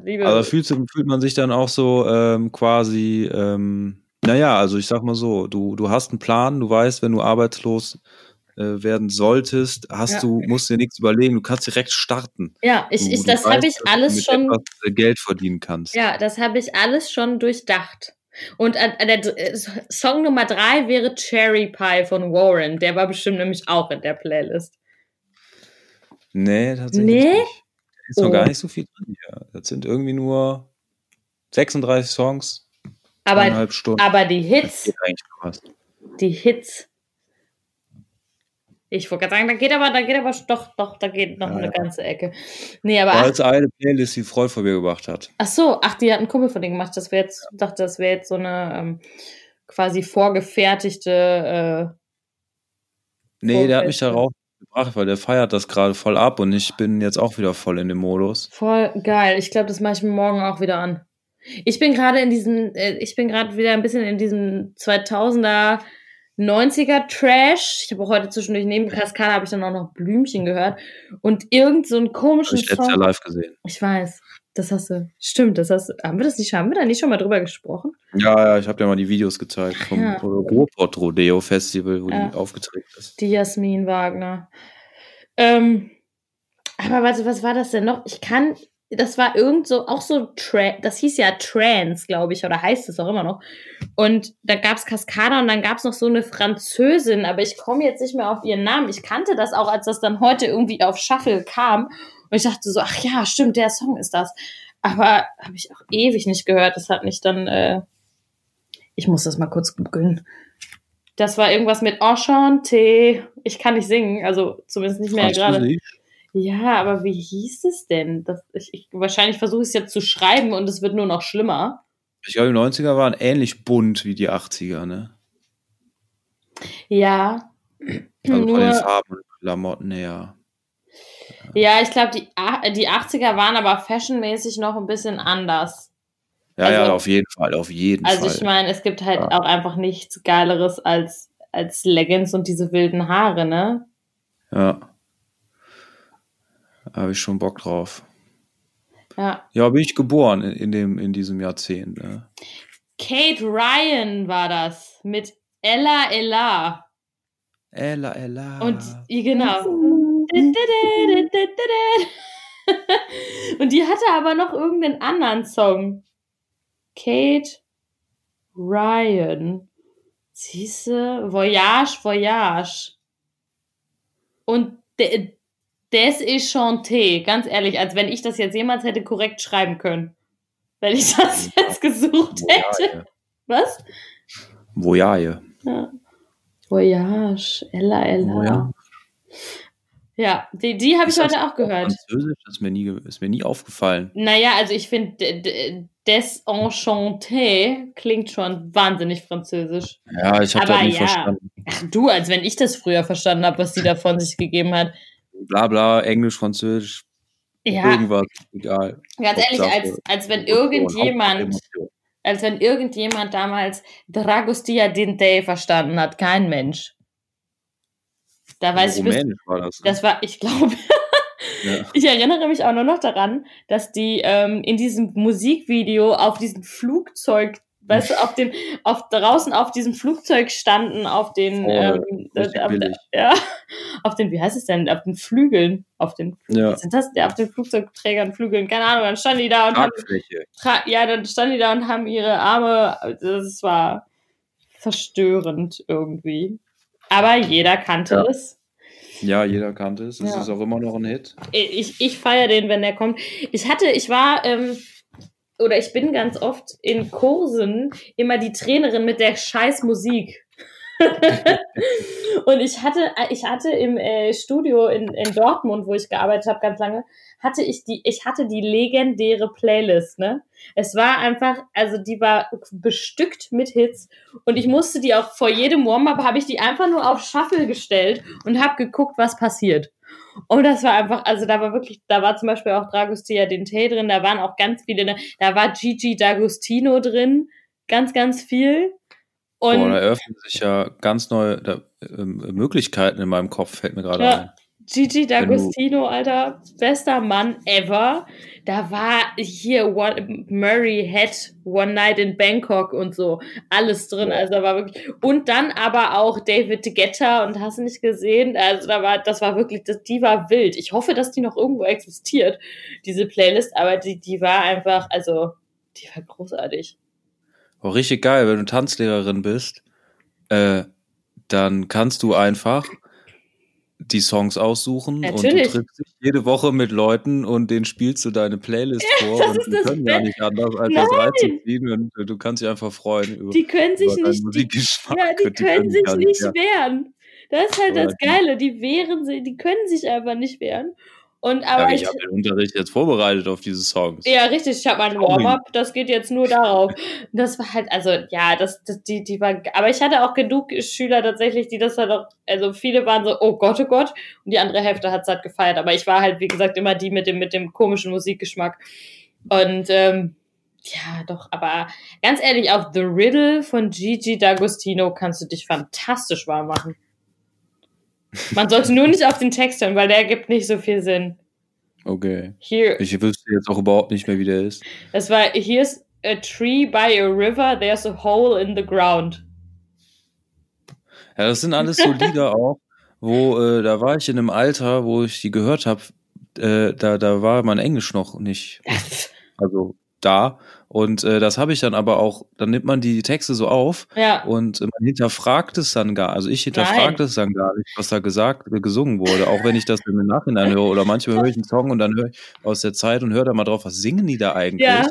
liebe. Aber fühlt, fühlt man sich dann auch so ähm, quasi, ähm, naja, also ich sag mal so, du, du hast einen Plan, du weißt, wenn du arbeitslos äh, werden solltest, hast Ja. du, musst dir nichts überlegen, du kannst direkt starten. ja, ich, Du, ich, das habe ich alles schon. äh, Geld verdienen kannst. Ja, das habe ich alles schon durchdacht. Und der äh, Song Nummer drei wäre Cherry Pie von Warren. Der war bestimmt nämlich auch in der Playlist. Nee, tatsächlich Nee? nicht. Ist noch Oh. gar nicht so viel drin hier. Das sind irgendwie nur 36 Songs, Aber, eineinhalb Stunden. aber die Hits, die Hits. Ich wollte gerade sagen, da geht aber, da geht aber doch, doch, da geht noch Ja, eine ja. ganze Ecke. Nee, aber als eine Playlist, die Freud von mir gemacht hat. ach so, ach, die hat ein Kumpel von denen gemacht. Das wäre jetzt, ich dachte, das wäre jetzt so eine ähm, quasi vorgefertigte. Äh, Nee, der hat mich darauf gebracht, weil der feiert das gerade voll ab und ich bin jetzt auch wieder voll in dem Modus. Voll geil. Ich glaube, das mache ich mir morgen auch wieder an. Ich bin gerade in diesem, äh, ich bin gerade wieder ein bisschen in diesem 2000er, 90er Trash. Ich habe auch heute zwischendurch neben Kaskade habe ich dann auch noch Blümchen gehört und irgend so einen komischen ich letztes Jahr Song. live gesehen. Ich weiß, das hast du. Stimmt, das hast du. Haben wir das nicht, haben wir da nicht schon mal drüber gesprochen? Ja, ja, ich habe dir mal die Videos gezeigt vom Ja. Ruhrpott Rodeo Festival, wo Ja. die aufgetreten ist. Die Jasmin Wagner. Ähm, aber warte, was war das denn noch? Ich kann, das war irgend so, auch so, das hieß ja Trans, glaube ich, oder heißt es auch immer noch. Und da gab es Cascada und dann gab es noch so eine Französin, aber ich komme jetzt nicht mehr auf ihren Namen. Ich kannte das auch, als das dann heute irgendwie auf Shuffle kam. Und ich dachte so, ach ja, stimmt, der Song ist das. Aber habe ich auch ewig nicht gehört. Das hat mich dann, äh, ich muss das mal kurz googeln. Das war irgendwas mit Enchanté. Ich kann nicht singen, also zumindest nicht mehr gerade. Ja, aber wie hieß es denn? Das, ich, ich, wahrscheinlich versuche ich es jetzt zu schreiben und es wird nur noch schlimmer. Ich glaube, die 90er waren ähnlich bunt wie die 80er, ne? Ja. Also nur, den Farben und Klamotten her. Ja, ich glaube, die, die 80er waren aber fashionmäßig noch ein bisschen anders. Ja, also, ja, auf jeden Fall, auf jeden also Fall. Also ich meine, es gibt halt ja. auch einfach nichts Geileres als, als Leggings und diese wilden Haare, ne? Ja. Habe ich schon Bock drauf. Ja. Ja, bin ich geboren in, in, dem, in diesem Jahrzehnt. Ne? Kate Ryan war das mit Ella Ella. Ella Ella. Und genau. Und die hatte aber noch irgendeinen anderen Song. Kate Ryan. Siehste, Voyage, Voyage. Und de, Des ist chanté, ganz ehrlich, als wenn ich das jetzt jemals hätte korrekt schreiben können. Wenn ich das jetzt gesucht hätte. Was? Voyage. Ja. Voyage, Ella, Ella. Voyage. Ja, die, die habe ich heute auch gehört. Französisch ist mir nie, ist mir nie aufgefallen. Naja, also ich finde, Des Enchanté klingt schon wahnsinnig französisch. Ja, ich habe das nicht ja. verstanden. Ach, du, als wenn ich das früher verstanden habe, was sie da von sich gegeben hat bla bla, Englisch, Französisch, ja. irgendwas, egal. Ganz ehrlich, als, als wenn irgendjemand, als wenn irgendjemand damals Dragostea Dinte verstanden hat, kein Mensch. Da weiß Rumänisch ich, war das. Ne? Das war, ich glaube, ja. ich erinnere mich auch nur noch daran, dass die ähm, in diesem Musikvideo auf diesem Flugzeug weißt du, auf dem, auf draußen auf diesem Flugzeug standen, auf den, oh, ähm, äh, auf, ja, auf den, wie heißt es denn, auf den Flügeln, auf den, ja. sind das, ja, auf den Flugzeugträgern, Flügeln, keine Ahnung, dann standen die da und haben, ja, dann standen die da und haben ihre Arme, das war verstörend irgendwie. Aber jeder kannte ja. es. Ja, jeder kannte es. Es ja. ist auch immer noch ein Hit. Ich, ich feiere den, wenn der kommt. Ich hatte, ich war, ähm, oder ich bin ganz oft in Kursen immer die Trainerin mit der scheiß Musik. und ich hatte, ich hatte im äh, Studio in, in Dortmund, wo ich gearbeitet habe, ganz lange, hatte ich die, ich hatte die legendäre Playlist, ne? Es war einfach, also die war bestückt mit Hits und ich musste die auch vor jedem Warm-up habe ich die einfach nur auf Shuffle gestellt und habe geguckt, was passiert. Und das war einfach, also da war wirklich, da war zum Beispiel auch Dragostea Dente drin, da waren auch ganz viele, ne, da war Gigi D'Agostino drin, ganz, ganz viel. Und Boah, da eröffnen sich ja ganz neue da, äh, Möglichkeiten in meinem Kopf, fällt mir gerade ja. ein. Gigi D'Agostino, Alter, bester Mann ever. Da war hier One, Murray Head, One Night in Bangkok und so. Alles drin. Also da war wirklich. Und dann aber auch David Guetta und hast du nicht gesehen? Also da war, das war wirklich, das, die war wild. Ich hoffe, dass die noch irgendwo existiert, diese Playlist, aber die, die war einfach, also, die war großartig. Oh, richtig geil, wenn du Tanzlehrerin bist, äh, dann kannst du einfach die Songs aussuchen Natürlich. und du triffst dich jede Woche mit Leuten und denen spielst du deine Playlist ja, vor und die können gar nicht anders als Nein. das reinzuziehen und äh, du kannst dich einfach freuen über, die können sich nicht, Musikgeschmack. Ja, die, die können, können sich nicht, nicht wehren. Das ist halt das Geile, die wehren sich, die können sich einfach nicht wehren. Und, aber ja, ich, ich habe den Unterricht jetzt vorbereitet auf diese Songs. Ja, richtig. Ich habe meinen Warm-up, das geht jetzt nur darauf. Das war halt, also ja, das, das, die, die war, aber ich hatte auch genug Schüler tatsächlich, die das halt auch, also viele waren so, oh Gott, oh Gott, und die andere Hälfte hat es halt gefeiert. Aber ich war halt, wie gesagt, immer die mit dem, mit dem komischen Musikgeschmack. Und ähm, ja, doch, aber ganz ehrlich, auf The Riddle von Gigi D'Agostino kannst du dich fantastisch warm machen. Man sollte nur nicht auf den Text hören, weil der ergibt nicht so viel Sinn. Okay. Hier. Ich wüsste jetzt auch überhaupt nicht mehr, wie der ist. Das war, here's a tree by a river, there's a hole in the ground. Ja, das sind alles so Lieder auch, wo, äh, da war ich in einem Alter, wo ich die gehört habe, äh, da, da war mein Englisch noch nicht, also da. Und äh, das habe ich dann aber auch, dann nimmt man die Texte so auf Ja. und man hinterfragt es dann gar, also ich hinterfrage es dann gar nicht, was da gesagt, äh, gesungen wurde, auch wenn ich das im Nachhinein höre oder manchmal höre ich einen Song und dann höre ich aus der Zeit und höre da mal drauf, was singen die da eigentlich? Ja.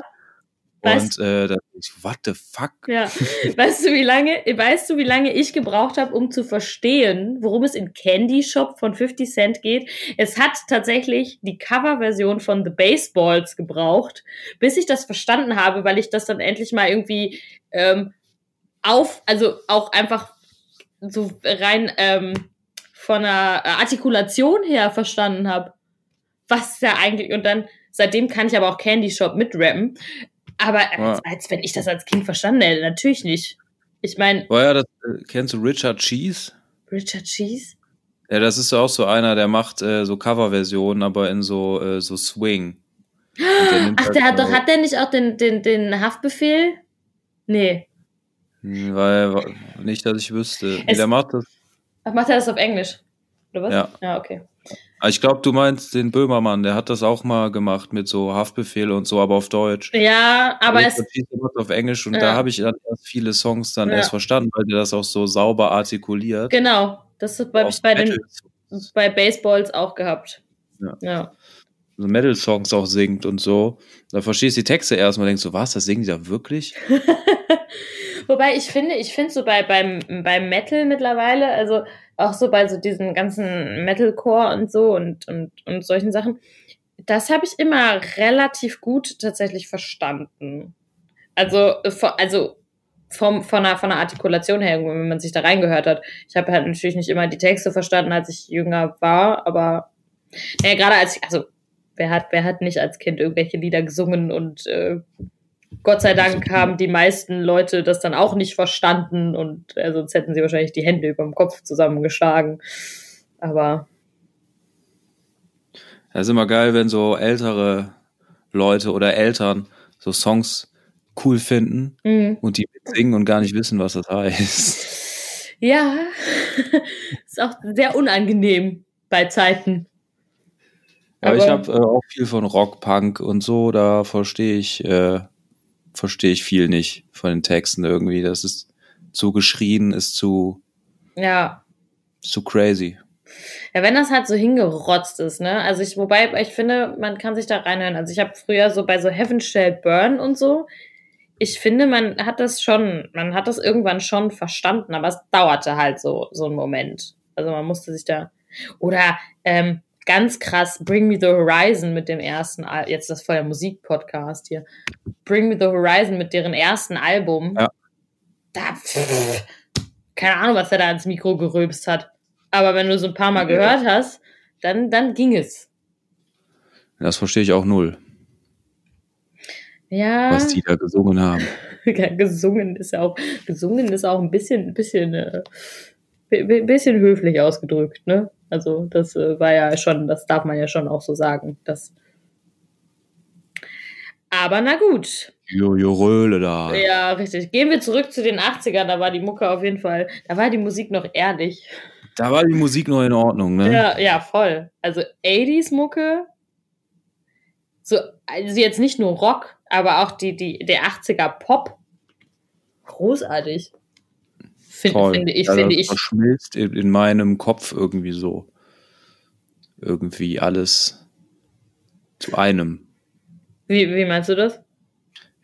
Und äh, denk ich, what the fuck? Ja, weißt du, wie lange, weißt du, wie lange ich gebraucht habe, um zu verstehen, worum es in Candy Shop von 50 Cent geht? Es hat tatsächlich die Coverversion von The Baseballs gebraucht, bis ich das verstanden habe, weil ich das dann endlich mal irgendwie ähm, auf, also auch einfach so rein ähm, von der Artikulation her verstanden habe. Was da eigentlich, und dann, seitdem kann ich aber auch Candy Shop mitrappen. Aber als, als wenn ich das als Kind verstanden hätte, natürlich nicht. Ich meine, War ja das, äh, kennst du Richard Cheese? Richard Cheese? Ja, das ist auch so einer, der macht äh, so Coverversionen, aber in so, äh, so Swing. Ach, halt der hat doch, hat der nicht auch den, den, den Haftbefehl? Nee. Hm, Weil, nicht, dass ich wüsste. Es- der macht das. Ach, macht er das auf Englisch? Oder was? Ja. Ja, okay. Ah, Ich glaube, du meinst den Böhmermann, der hat das auch mal gemacht mit so Haftbefehle und so, aber auf Deutsch. Ja, aber es, macht auf Englisch und Ja. da habe ich dann erst viele Songs dann Ja. erst verstanden, weil der das auch so sauber artikuliert. genau, das habe ich bei den, bei Baseballs auch gehabt. Ja. ja. so Metal-Songs auch singt und so. Da verstehst du die Texte erstmal, denkst du, was, das singen die da wirklich? Wobei ich finde, ich finde so bei, beim, beim Metal mittlerweile, also auch so bei so diesen ganzen Metalcore und so und, und, und solchen Sachen, das habe ich immer relativ gut tatsächlich verstanden. Also, äh, also vom, von, der, von der Artikulation her, wenn man sich da reingehört hat. Ich habe halt natürlich nicht immer die Texte verstanden, als ich jünger war, aber ja, gerade als ich, also wer hat, wer hat nicht als Kind irgendwelche Lieder gesungen und äh, Gott sei Dank haben die meisten Leute das dann auch nicht verstanden und äh, sonst hätten sie wahrscheinlich die Hände über dem Kopf zusammengeschlagen. Aber Das ist immer geil, wenn so ältere Leute oder Eltern so Songs cool finden mh, und die singen und gar nicht wissen, was das heißt. ja, ist auch sehr unangenehm bei Zeiten. Aber, ich Aber- habe äh, auch viel von Rock, Punk und so, da verstehe ich, äh, verstehe ich viel nicht von den Texten irgendwie. Das ist zu geschrien, ist zu, Ja, zu crazy. Ja, wenn das halt so hingerotzt ist, ne? Also ich, wobei ich finde, man kann sich da reinhören. Also ich habe früher so bei so Heaven Shall Burn und so, ich finde, man hat das schon, man hat das irgendwann schon verstanden, aber es dauerte halt so, so einen Moment. Also man musste sich da, oder ähm, ganz krass, Bring Me the Horizon mit dem ersten, Al jetzt das voll der Musikpodcast hier, Bring Me the Horizon mit deren ersten Album. Ja. Da, pff, keine Ahnung, was er da ins Mikro gerülpst hat. Aber wenn du so ein paar Mal gehört hast, dann, dann ging es. Das verstehe ich auch null, Ja, was die da gesungen haben. gesungen ist ja auch, gesungen ist auch ein bisschen, ein bisschen, äh, bisschen höflich ausgedrückt, ne? Also das äh, war ja schon, das darf man ja schon auch so sagen. Das aber na gut. Jojo Röhle da. Ja, richtig. Gehen wir zurück zu den 80ern, da war die Mucke auf jeden Fall, da war die Musik noch ehrlich. Da war die Musik noch in Ordnung, ne? Ja, ja, voll. Also 80s Mucke, so, also jetzt nicht nur Rock, aber auch die, die, der 80er Pop. Großartig. Find, Toll. Finde ich, ja, finde das ich. verschmilzt in, in meinem Kopf irgendwie so. Irgendwie alles zu einem. Wie, wie meinst du das?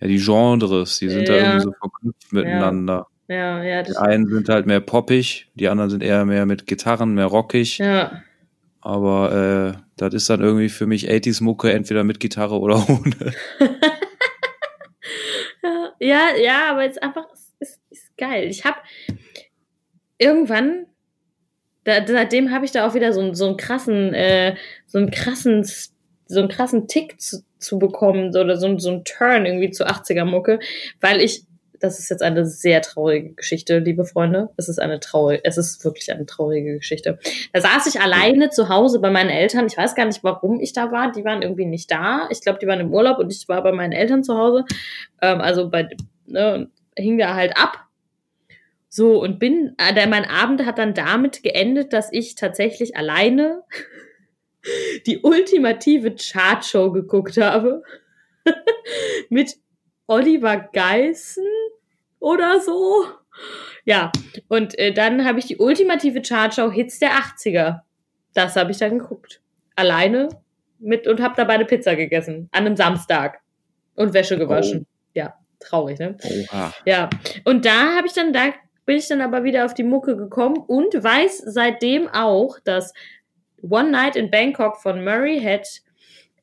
Ja, die Genres, die sind da Ja. irgendwie so verknüpft miteinander. Ja, ja, Die einen sind halt mehr poppig, die anderen sind eher mehr mit Gitarren, mehr rockig. ja. Aber äh, das ist dann irgendwie für mich 80s-Mucke, entweder mit Gitarre oder ohne. Ja, ja, aber ist einfach, es ist, ist geil. Ich habe irgendwann, da, seitdem habe ich da auch wieder so, einen- so einen krassen, äh, so einen krassen, so einen krassen Tick zu, zu bekommen, oder so, einen- so einen Turn irgendwie zu 80er-Mucke, weil ich, das ist jetzt eine sehr traurige Geschichte, liebe Freunde. Es ist eine traurige, es ist wirklich eine traurige Geschichte. Da saß ich alleine zu Hause bei meinen Eltern. Ich weiß gar nicht, warum ich da war. Die waren irgendwie nicht da. Ich glaube, die waren im Urlaub und ich war bei meinen Eltern zu Hause. Ähm, also bei, ne, hing da halt ab. So, und bin, äh, mein Abend hat dann damit geendet, dass ich tatsächlich alleine die ultimative Chartshow geguckt habe. Mit Oliver Geissen oder so. Ja, und äh, dann habe ich die ultimative Chartshow Hits der 80er. Das habe ich dann geguckt. Alleine mit und habe dabei eine Pizza gegessen. An einem Samstag. Und Wäsche gewaschen. Oh. Ja, traurig, ne? Oha. Ja. Und da habe ich dann, da bin ich dann aber wieder auf die Mucke gekommen und weiß seitdem auch, dass One Night in Bangkok von Murray Head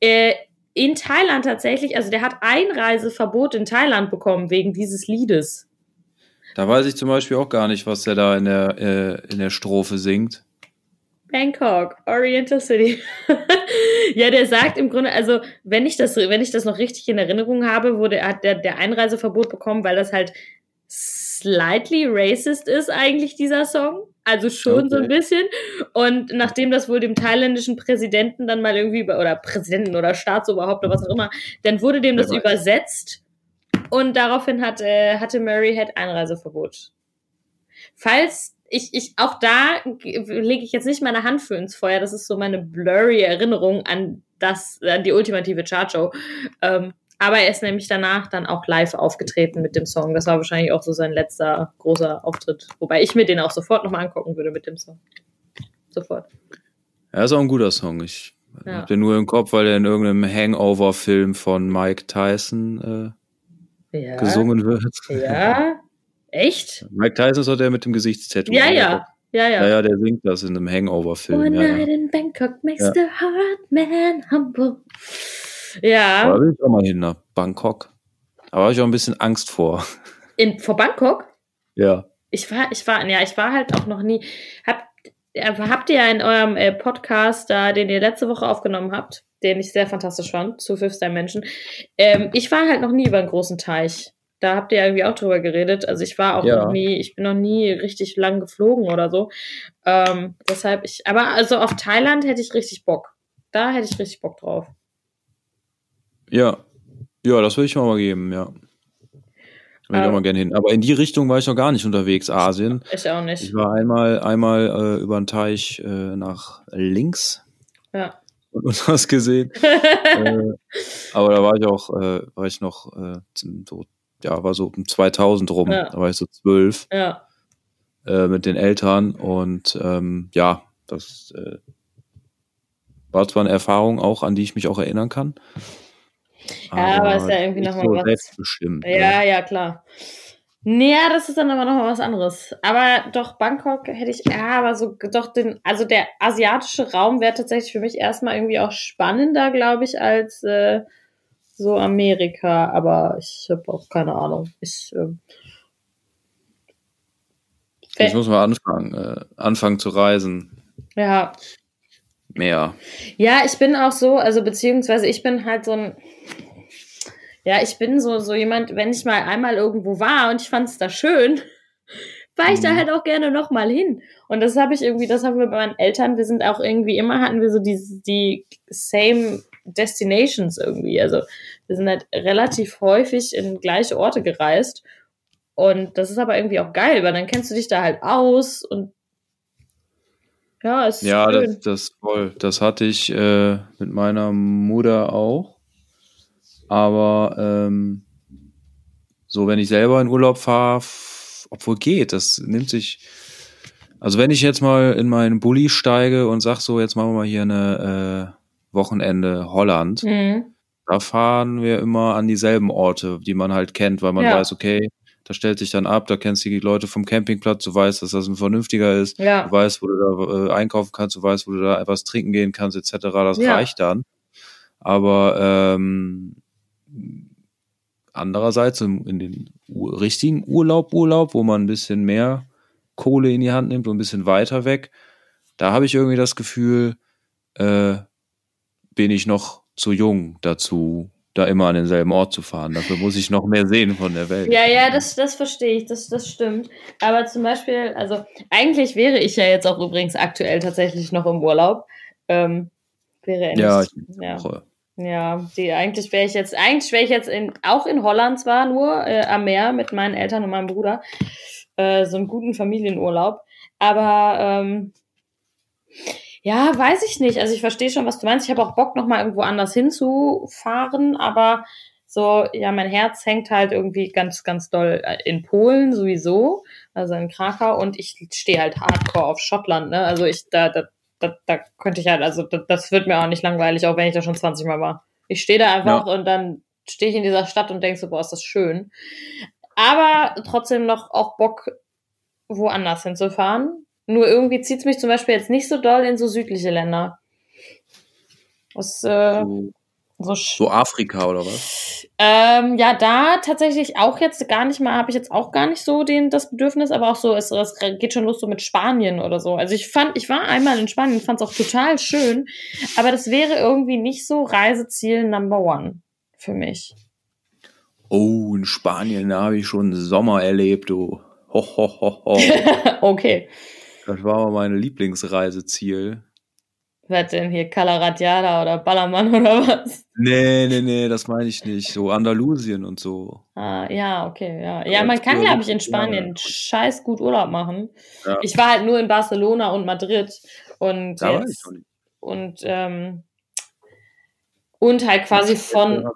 äh, in Thailand tatsächlich, also der hat Einreiseverbot in Thailand bekommen wegen dieses Liedes. Da weiß ich zum Beispiel auch gar nicht, was der da in der, äh, in der Strophe singt. Bangkok, Oriental City. ja, der sagt im Grunde, also wenn ich das, wenn ich das noch richtig in Erinnerung habe, wurde hat der, der Einreiseverbot bekommen, weil das halt slightly racist ist eigentlich dieser Song. Also schon okay. so ein bisschen. Und nachdem das wohl dem thailändischen Präsidenten dann mal irgendwie, oder Präsidenten oder Staatsoberhaupt oder was auch immer, dann wurde dem das übersetzt und daraufhin hat, äh, hatte Murray Head Einreiseverbot. Falls ich, ich, auch da lege ich jetzt nicht meine Hand für ins Feuer. Das ist so meine blurry Erinnerung an das, an die ultimative Chartshow. Ähm, aber er ist nämlich danach dann auch live aufgetreten mit dem Song. Das war wahrscheinlich auch so sein letzter großer Auftritt. Wobei ich mir den auch sofort nochmal angucken würde mit dem Song. Sofort. Er ist auch ein guter Song. Ich ja. hab den nur im Kopf, weil er in irgendeinem Hangover-Film von Mike Tyson äh, ja. gesungen wird. Ja. Echt? Mike Tyson ist doch der mit dem Gesichtstattoo. Ja, ja. Ja, ja. Ja, ja, der singt das in einem Hangover-Film. One ja, night in Bangkok makes ja. the heart man humble. Ja. Da will ich auch mal hin nach Bangkok. Aber habe ich auch ein bisschen Angst vor. In, vor Bangkok? Ja. Ich war, ich war, ja, ich war halt auch noch nie. Habt, habt ihr in eurem äh, Podcast, da, den ihr letzte Woche aufgenommen habt, den ich sehr fantastisch fand, zu Fifth Dimension, ähm, ich war halt noch nie über einen großen Teich. Da habt ihr ja irgendwie auch drüber geredet. Also ich war auch ja. noch nie, ich bin noch nie richtig lang geflogen oder so. Ähm, deshalb ich, aber also auf Thailand hätte ich richtig Bock. Da hätte ich richtig Bock drauf. Ja, ja, das würde ich mal geben, ja. Würde ich auch mal gerne hin. Aber in die Richtung war ich noch gar nicht unterwegs, Asien. Ich auch nicht. Ich war einmal, einmal äh, über den Teich äh, nach links. Ja. Und was gesehen. äh, aber da war ich auch, äh, war ich noch äh, so ja, war so um 2000 rum, ja. da war ich so zwölf ja. äh, mit den Eltern und ähm, ja, das war zwar eine Erfahrung auch, an die ich mich auch erinnern kann. Ja, aber, ist ja irgendwie nochmal so was. Selbstbestimmt. Ja, ne? ja, klar. Naja, das ist dann aber nochmal was anderes. Aber doch, Bangkok hätte ich, ja, aber so, doch den, also der asiatische Raum wäre tatsächlich für mich erstmal irgendwie auch spannender, glaube ich, als äh, so Amerika, aber ich habe auch keine Ahnung. Ich, ähm, ich muss mal anfangen, äh, anfangen zu reisen. Ja. Mehr. Ja, ich bin auch so, also beziehungsweise ich bin halt so ein, ja, ich bin so, so jemand, wenn ich mal einmal irgendwo war und ich fand es da schön, war ich da mhm. halt auch gerne nochmal hin. Und das habe ich irgendwie, das haben wir bei meinen Eltern, wir sind auch irgendwie immer, hatten wir so die, die same Destinations irgendwie. Also wir sind halt relativ häufig in gleiche Orte gereist. Und das ist aber irgendwie auch geil, weil dann kennst du dich da halt aus und ja, ist Ja, schön. das, das voll. Das hatte ich äh, mit meiner Mutter auch. Aber ähm, so, wenn ich selber in Urlaub fahre, obwohl geht, das nimmt sich. Also wenn ich jetzt mal in meinen Bulli steige und sag so, jetzt machen wir mal hier eine äh, Wochenende Holland. Mhm. Da fahren wir immer an dieselben Orte, die man halt kennt, weil man ja. weiß, okay, da stellt sich dann ab, da kennst du die Leute vom Campingplatz, du weißt, dass das ein vernünftiger ist, ja. du weißt, wo du da äh, einkaufen kannst, du weißt, wo du da etwas trinken gehen kannst, etc. Das ja. reicht dann. Aber ähm, andererseits in, den richtigen Urlaub, Urlaub, wo man ein bisschen mehr Kohle in die Hand nimmt und ein bisschen weiter weg, da habe ich irgendwie das Gefühl, äh, bin ich noch zu jung dazu, da immer an denselben Ort zu fahren. Dafür muss ich noch mehr sehen von der Welt. Ja, ja, das, das verstehe ich, das, das stimmt. Aber zum Beispiel, also eigentlich wäre ich ja jetzt auch übrigens aktuell tatsächlich noch im Urlaub. Ähm, wäre ja, ich ja. Ja, die, eigentlich wäre ich jetzt, eigentlich wäre ich jetzt in, auch in Holland zwar nur äh, am Meer mit meinen Eltern und meinem Bruder. Äh, so einen guten Familienurlaub. Aber ähm, Ja, weiß ich nicht. Also ich verstehe schon, was du meinst. Ich habe auch Bock, nochmal irgendwo anders hinzufahren, aber so, ja, mein Herz hängt halt irgendwie ganz, ganz doll äh, in Polen sowieso, also in Krakau und ich stehe halt hardcore auf Schottland, ne? Also ich, da, da, da, da könnte ich halt, also das, das wird mir auch nicht langweilig, auch wenn ich da schon 20 Mal war. Ich stehe da einfach ja. und dann stehe ich in dieser Stadt und denke so, boah, ist das schön. Aber trotzdem noch auch Bock, woanders hinzufahren. Nur irgendwie zieht es mich zum Beispiel jetzt nicht so doll in so südliche Länder. Das, äh, so, so, Afrika oder was? Ähm, ja, da tatsächlich auch jetzt gar nicht mal, habe ich jetzt auch gar nicht so den, das Bedürfnis, aber auch so, es, es geht schon los so mit Spanien oder so. Also ich fand, ich war einmal in Spanien, fand es auch total schön, aber das wäre irgendwie nicht so Reiseziel Number One für mich. Oh, in Spanien, da habe ich schon Sommer erlebt, du. Ho, ho, ho, ho. okay. Das war mein Lieblingsreiseziel. Was denn hier, Calaratiada oder Ballermann oder was? Nee, nee, nee, das meine ich nicht. So Andalusien und so. Ah, ja, okay, ja. Ja, man kann, glaube ich, in Spanien scheiß gut Urlaub machen. Ja. Ich war halt nur in Barcelona und Madrid und da jetzt, und ähm, und halt quasi von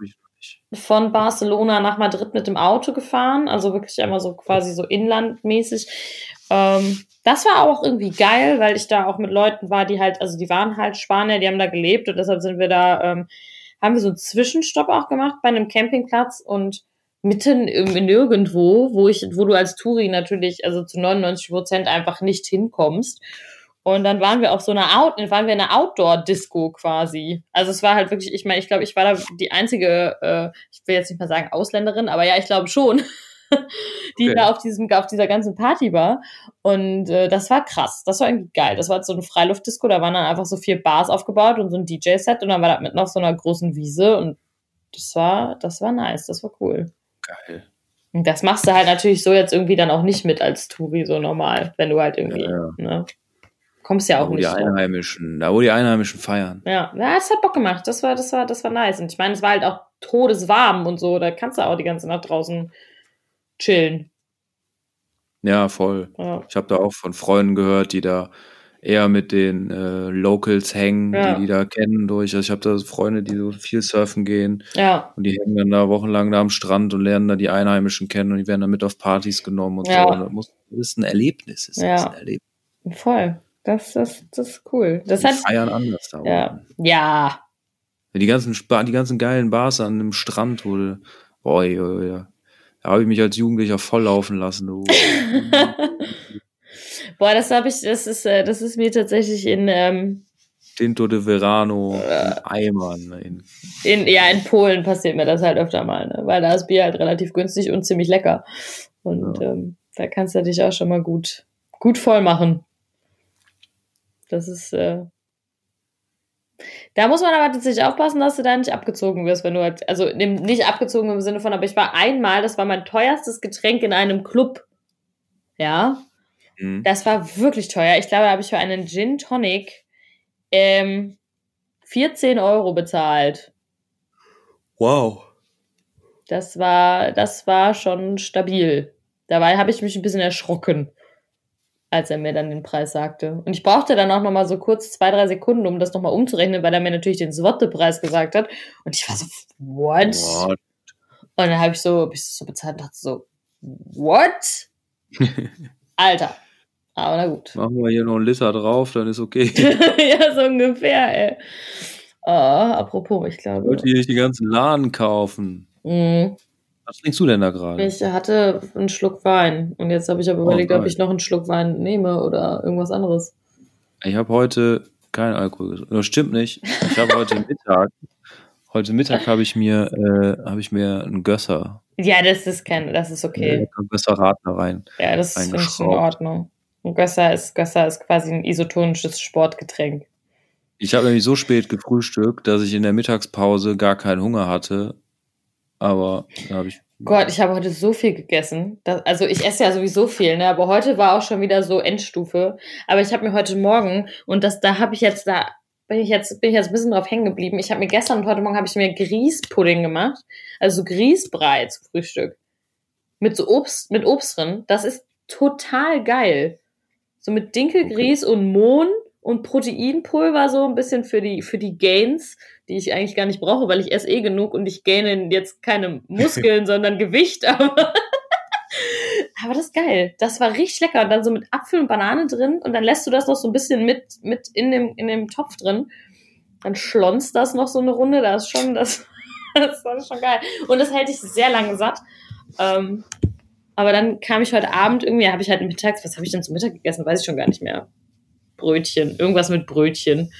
von Barcelona nach Madrid mit dem Auto gefahren, also wirklich einmal so quasi so inlandmäßig. Ähm, das war auch irgendwie geil, weil ich da auch mit Leuten war, die halt, also die waren halt Spanier, die haben da gelebt und deshalb sind wir da, ähm, haben wir so einen Zwischenstopp auch gemacht bei einem Campingplatz und mitten im, nirgendwo, wo ich, wo du als Touri natürlich, also zu 99 Prozent einfach nicht hinkommst. Und dann waren wir auf so einer Out, waren wir in einer Outdoor-Disco quasi. Also es war halt wirklich, ich meine, ich glaube, ich war da die einzige, äh, ich will jetzt nicht mal sagen Ausländerin, aber ja, ich glaube schon, die okay. da auf diesem, auf dieser ganzen Party war. Und äh, das war krass. Das war irgendwie geil. Das war so eine Freiluftdisco, da waren dann einfach so vier Bars aufgebaut und so ein DJ-Set und dann war da mitten auf so einer großen Wiese und das war, das war nice, das war cool. Geil. Und das machst du halt natürlich so jetzt irgendwie dann auch nicht mit als Touri so normal, wenn du halt irgendwie, ja, ja. ne? Kommst ja auch da, wo nicht. Die Einheimischen, da wo die Einheimischen feiern. Ja, ja, es hat Bock gemacht. Das war, das war, das war nice. Und ich meine, es war halt auch todeswarm und so. Da kannst du auch die ganze Nacht draußen chillen. Ja, voll. Ja. Ich habe da auch von Freunden gehört, die da eher mit den äh, Locals hängen, ja. die die da kennen durch. Also ich habe da Freunde, die so viel surfen gehen. Ja. Und die hängen dann da wochenlang da am Strand und lernen da die Einheimischen kennen und die werden dann mit auf Partys genommen und ja. so. Und das, muss, das ist ein Erlebnis. Das ist ja. ein Erlebnis. Voll. Das, das, das ist cool. Das die hat, feiern anders da. Ja. ja. Die ganzen, die ganzen geilen Bars an dem Strand, wo du, boah, ja, ja. Da habe ich mich als Jugendlicher volllaufen lassen. Du. boah, das habe ich, das ist, äh, das ist mir tatsächlich in, ähm, Tinto de Verano äh, Eimern. In, in, ja, in Polen passiert mir das halt öfter mal, ne? weil da ist Bier halt relativ günstig und ziemlich lecker. Und ja. ähm, da kannst du dich auch schon mal gut, gut voll machen. Das ist. Äh da muss man aber tatsächlich aufpassen, dass du da nicht abgezogen wirst, wenn du halt, also nicht abgezogen im Sinne von, aber ich war einmal, das war mein teuerstes Getränk in einem Club. Ja. Mhm. Das war wirklich teuer. Ich glaube, da habe ich für einen Gin Tonic ähm, 14 Euro bezahlt. Wow. Das war, das war schon stabil. Dabei habe ich mich ein bisschen erschrocken als er mir dann den Preis sagte. Und ich brauchte dann auch noch mal so kurz zwei, drei Sekunden, um das noch mal umzurechnen, weil er mir natürlich den Swotte-Preis gesagt hat. Und ich war so, what? what? Und dann habe ich so, hab ich so bezahlt und dachte so, what? Alter. Aber na gut. Machen wir hier noch einen Liter drauf, dann ist okay. ja, so ungefähr, ey. Oh, apropos, ich glaube. Ich wollte hier nicht die ganzen Laden kaufen. Mhm. Was trinkst du denn da gerade? Ich hatte einen Schluck Wein und jetzt habe ich aber oh, überlegt, geil. ob ich noch einen Schluck Wein nehme oder irgendwas anderes. Ich habe heute keinen Alkohol getrunken. Das stimmt nicht. Ich habe heute Mittag, heute Mittag habe ich mir, äh, habe ich mir einen Gösser. Ja, das ist kein, das ist okay. Ja, Gösser Radler rein. Ja, das ich in Ordnung. Ein Gösser ist, Gösser ist quasi ein isotonisches Sportgetränk. Ich habe nämlich so spät gefrühstückt, dass ich in der Mittagspause gar keinen Hunger hatte aber da habe ich. Gott, ich habe heute so viel gegessen. Das, also ich esse ja sowieso viel, ne? Aber heute war auch schon wieder so Endstufe. Aber ich habe mir heute Morgen, und das, da habe ich jetzt, da bin ich jetzt, bin ich jetzt ein bisschen drauf hängen geblieben. Ich habe mir gestern und heute Morgen habe ich mir Grießpudding gemacht. Also so Grießbrei zum Frühstück. Mit so Obst, mit Obst drin. Das ist total geil. So mit Dinkelgrieß okay. und Mohn und Proteinpulver so ein bisschen für die, für die Gains, die ich eigentlich gar nicht brauche, weil ich esse eh genug und ich gaine jetzt keine Muskeln, sondern Gewicht, aber, aber das ist geil. Das war richtig lecker. Und dann so mit Apfel und Banane drin und dann lässt du das noch so ein bisschen mit, mit in dem, in dem Topf drin. Dann schlonzt das noch so eine Runde, da ist schon, das, das war schon geil. Und das hält dich sehr lange satt. Ähm, aber dann kam ich heute Abend irgendwie, habe ich halt mittags, was habe ich denn zum Mittag gegessen? Weiß ich schon gar nicht mehr. Brötchen, irgendwas mit Brötchen.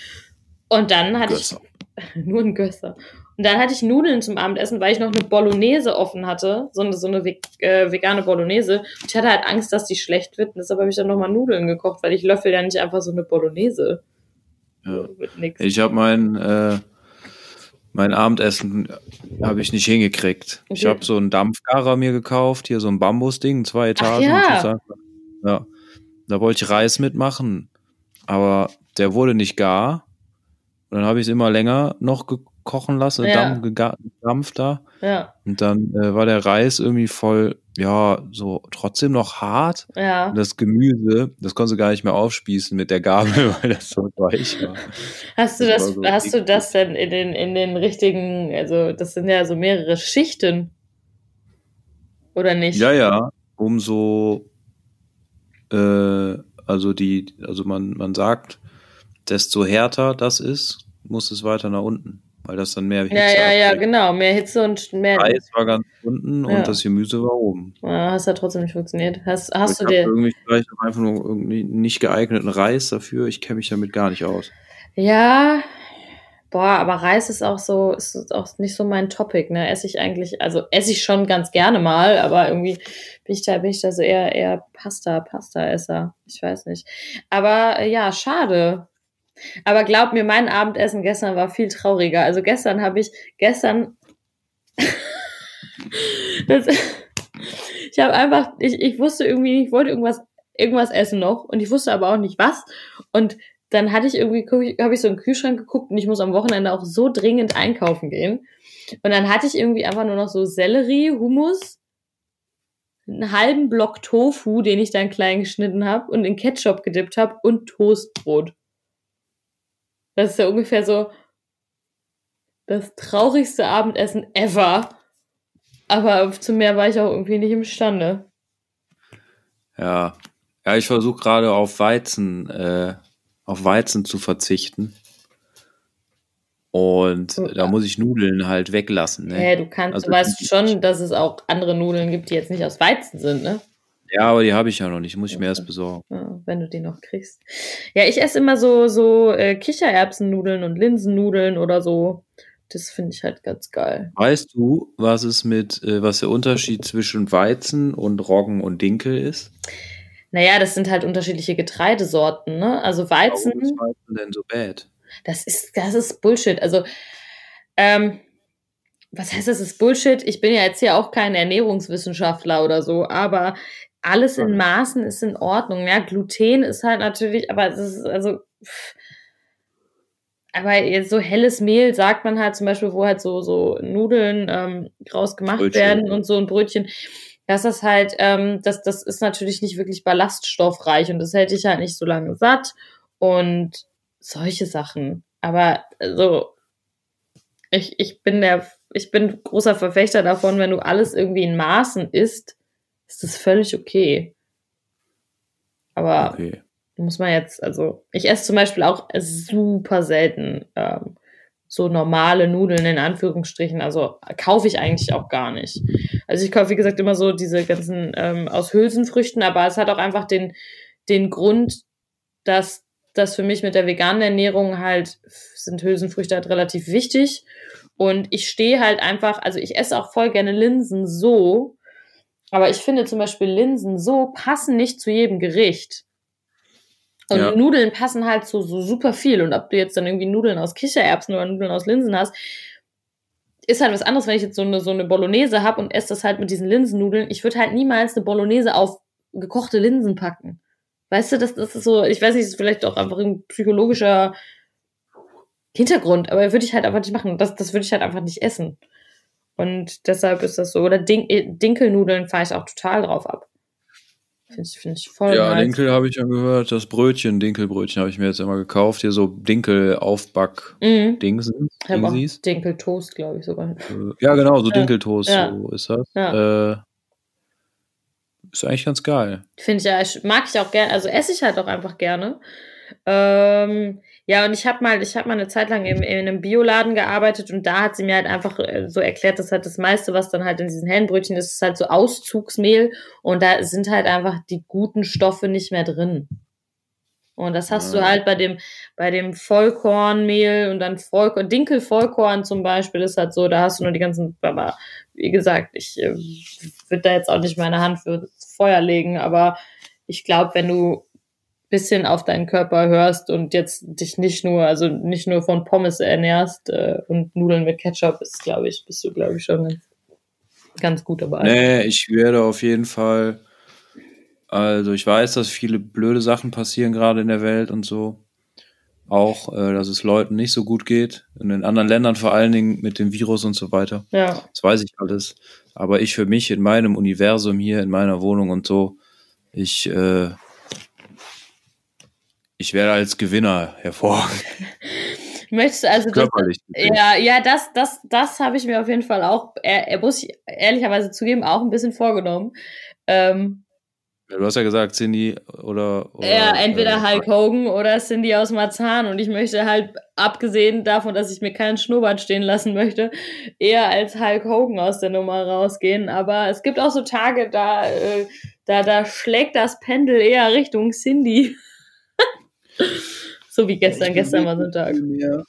Und dann hatte Gösser. ich nur ein Gösser. Und dann hatte ich Nudeln zum Abendessen, weil ich noch eine Bolognese offen hatte, so eine, so eine äh, vegane Bolognese. Und ich hatte halt Angst, dass die schlecht wird. Und deshalb habe ich dann nochmal Nudeln gekocht, weil ich löffel ja nicht einfach so eine Bolognese. Ja. Ich habe mein, äh, mein Abendessen habe ich nicht hingekriegt. Okay. Ich habe so einen Dampfgarer mir gekauft, hier so ein Bambusding, zwei Etagen. Ach, ja. ja. Da wollte ich Reis mitmachen aber der wurde nicht gar. Und dann habe ich es immer länger noch kochen lassen, ja. gedampft da. Ja. Und dann äh, war der Reis irgendwie voll, ja, so trotzdem noch hart. Ja. Und das Gemüse, das konntest du gar nicht mehr aufspießen mit der Gabel, weil das so weich war. Hast du das, das so hast du das denn in den, in den richtigen, also das sind ja so mehrere Schichten. Oder nicht? Ja, ja. Umso äh, also die, also man, man sagt, desto härter das ist, muss es weiter nach unten, weil das dann mehr Hitze Ja, ja, ja, genau, mehr Hitze und mehr. Reis war ganz unten ja. und das Gemüse war oben. Ja, hast ja trotzdem nicht funktioniert. Hast, hast ich du dir. irgendwie vielleicht einfach nur irgendwie nicht geeigneten Reis dafür. Ich kenne mich damit gar nicht aus. Ja, Boah, aber Reis ist auch so, ist auch nicht so mein Topic, ne? Esse ich eigentlich, also esse ich schon ganz gerne mal, aber irgendwie bin ich da, bin ich da so eher, eher Pasta, Pasta-Esser. Ich weiß nicht. Aber äh, ja, schade. Aber glaub mir, mein Abendessen gestern war viel trauriger. Also gestern habe ich, gestern, das, ich habe einfach, ich, ich wusste irgendwie, ich wollte irgendwas, irgendwas essen noch und ich wusste aber auch nicht was. Und dann hatte ich irgendwie, habe ich so in den Kühlschrank geguckt und ich muss am Wochenende auch so dringend einkaufen gehen. Und dann hatte ich irgendwie einfach nur noch so Sellerie, Hummus, einen halben Block Tofu, den ich dann klein geschnitten habe und in Ketchup gedippt habe und Toastbrot. Das ist ja ungefähr so das traurigste Abendessen ever. Aber zu mehr war ich auch irgendwie nicht imstande. Ja. Ja, ich versuche gerade auf Weizen äh, auf Weizen zu verzichten. Und ja. da muss ich Nudeln halt weglassen. Ne? Ja, du kannst, also, du weißt schon, dass es auch andere Nudeln gibt, die jetzt nicht aus Weizen sind, ne? Ja, aber die habe ich ja noch nicht, muss ich mir erst besorgen. Ja, wenn du die noch kriegst. Ja, ich esse immer so, so äh, Kichererbsennudeln und Linsennudeln oder so. Das finde ich halt ganz geil. Weißt du, was es mit, äh, was der Unterschied zwischen Weizen und Roggen und Dinkel ist? Naja, das sind halt unterschiedliche Getreidesorten, ne? Also Weizen. Warum ist Weizen denn so bad? Das ist, das ist Bullshit. Also, ähm, was heißt das ist Bullshit? Ich bin ja jetzt hier auch kein Ernährungswissenschaftler oder so, aber alles in Maßen ist in Ordnung. Ja, Gluten ist halt natürlich, aber es ist also. Aber jetzt so helles Mehl sagt man halt zum Beispiel, wo halt so, so Nudeln ähm, rausgemacht Brötchen. werden und so ein Brötchen das ist halt, ähm, das, das ist natürlich nicht wirklich ballaststoffreich und das hält dich halt nicht so lange satt und solche Sachen. Aber so, ich, ich bin der, ich bin großer Verfechter davon, wenn du alles irgendwie in Maßen isst, ist das völlig okay. Aber okay. muss man jetzt, also ich esse zum Beispiel auch super selten ähm, so normale Nudeln in Anführungsstrichen. Also kaufe ich eigentlich auch gar nicht. Also ich kaufe, wie gesagt, immer so diese ganzen ähm, aus Hülsenfrüchten, aber es hat auch einfach den, den Grund, dass das für mich mit der veganen Ernährung halt sind Hülsenfrüchte halt relativ wichtig. Und ich stehe halt einfach, also ich esse auch voll gerne Linsen so, aber ich finde zum Beispiel Linsen so passen nicht zu jedem Gericht. Und ja. Nudeln passen halt so, so super viel. Und ob du jetzt dann irgendwie Nudeln aus Kichererbsen oder Nudeln aus Linsen hast, ist halt was anderes, wenn ich jetzt so eine, so eine Bolognese habe und esse das halt mit diesen Linsennudeln. Ich würde halt niemals eine Bolognese auf gekochte Linsen packen. Weißt du, das, das ist so, ich weiß nicht, das ist vielleicht auch einfach ein psychologischer Hintergrund, aber würde ich halt einfach nicht machen. Das, das würde ich halt einfach nicht essen. Und deshalb ist das so. Oder Din Dinkelnudeln fahre ich auch total drauf ab. Finde ich, find ich voll Ja, nice. Dinkel habe ich ja gehört. Das Brötchen, Dinkelbrötchen habe ich mir jetzt immer gekauft. Hier so Dinkel-Aufback-Dings. Mhm. Ich habe auch Dingsies. Dinkeltoast, glaube ich sogar. Äh, Ja, genau, so Ja. Dinkeltoast, Ja. so ist das. Ja. Äh, ist eigentlich ganz geil. Finde ich ja, mag ich auch gerne, also esse ich halt auch einfach gerne. Ähm, ja, und ich habe mal, ich habe mal eine Zeit lang in, in einem Bioladen gearbeitet und da hat sie mir halt einfach äh, so erklärt, dass halt das meiste, was dann halt in diesen hellen Brötchen ist, ist halt so Auszugsmehl und da sind halt einfach die guten Stoffe nicht mehr drin. Und das hast du Ah. halt bei dem, bei dem Vollkornmehl und dann Vollkorn, Dinkel-Vollkorn zum Beispiel ist halt so, da hast du nur die ganzen, aber wie gesagt, ich äh, würde da jetzt auch nicht meine Hand für Feuer legen, aber ich glaube, wenn du bisschen auf deinen Körper hörst und jetzt dich nicht nur, also nicht nur von Pommes ernährst äh, und Nudeln mit Ketchup, ist, glaube ich, bist du, glaube ich, schon ganz, gut dabei. Nee, ich werde auf jeden Fall. Also, ich weiß, dass viele blöde Sachen passieren gerade in der Welt und so. Auch, äh, dass es Leuten nicht so gut geht. In den anderen Ländern vor allen Dingen mit dem Virus und so weiter. Ja, Das weiß ich alles. Aber ich für mich in meinem Universum hier, in meiner Wohnung und so, ich, äh, ich werde als Gewinner hervorgehen. möchtest du also das, Körperlich. Ja, ja, das, das, das habe ich mir auf jeden Fall auch, er, er muss ich ehrlicherweise zugeben, auch ein bisschen vorgenommen. Ähm, Du hast ja gesagt, Cindy oder. oder ja, entweder äh, Hulk Hogan oder Cindy aus Marzahn. Und ich möchte halt, abgesehen davon, dass ich mir keinen Schnurrbart stehen lassen möchte, eher als Hulk Hogan aus der Nummer rausgehen. Aber es gibt auch so Tage, da, äh, da, da schlägt das Pendel eher Richtung Cindy. So wie gestern, ich gestern war so ein Tag. mehr.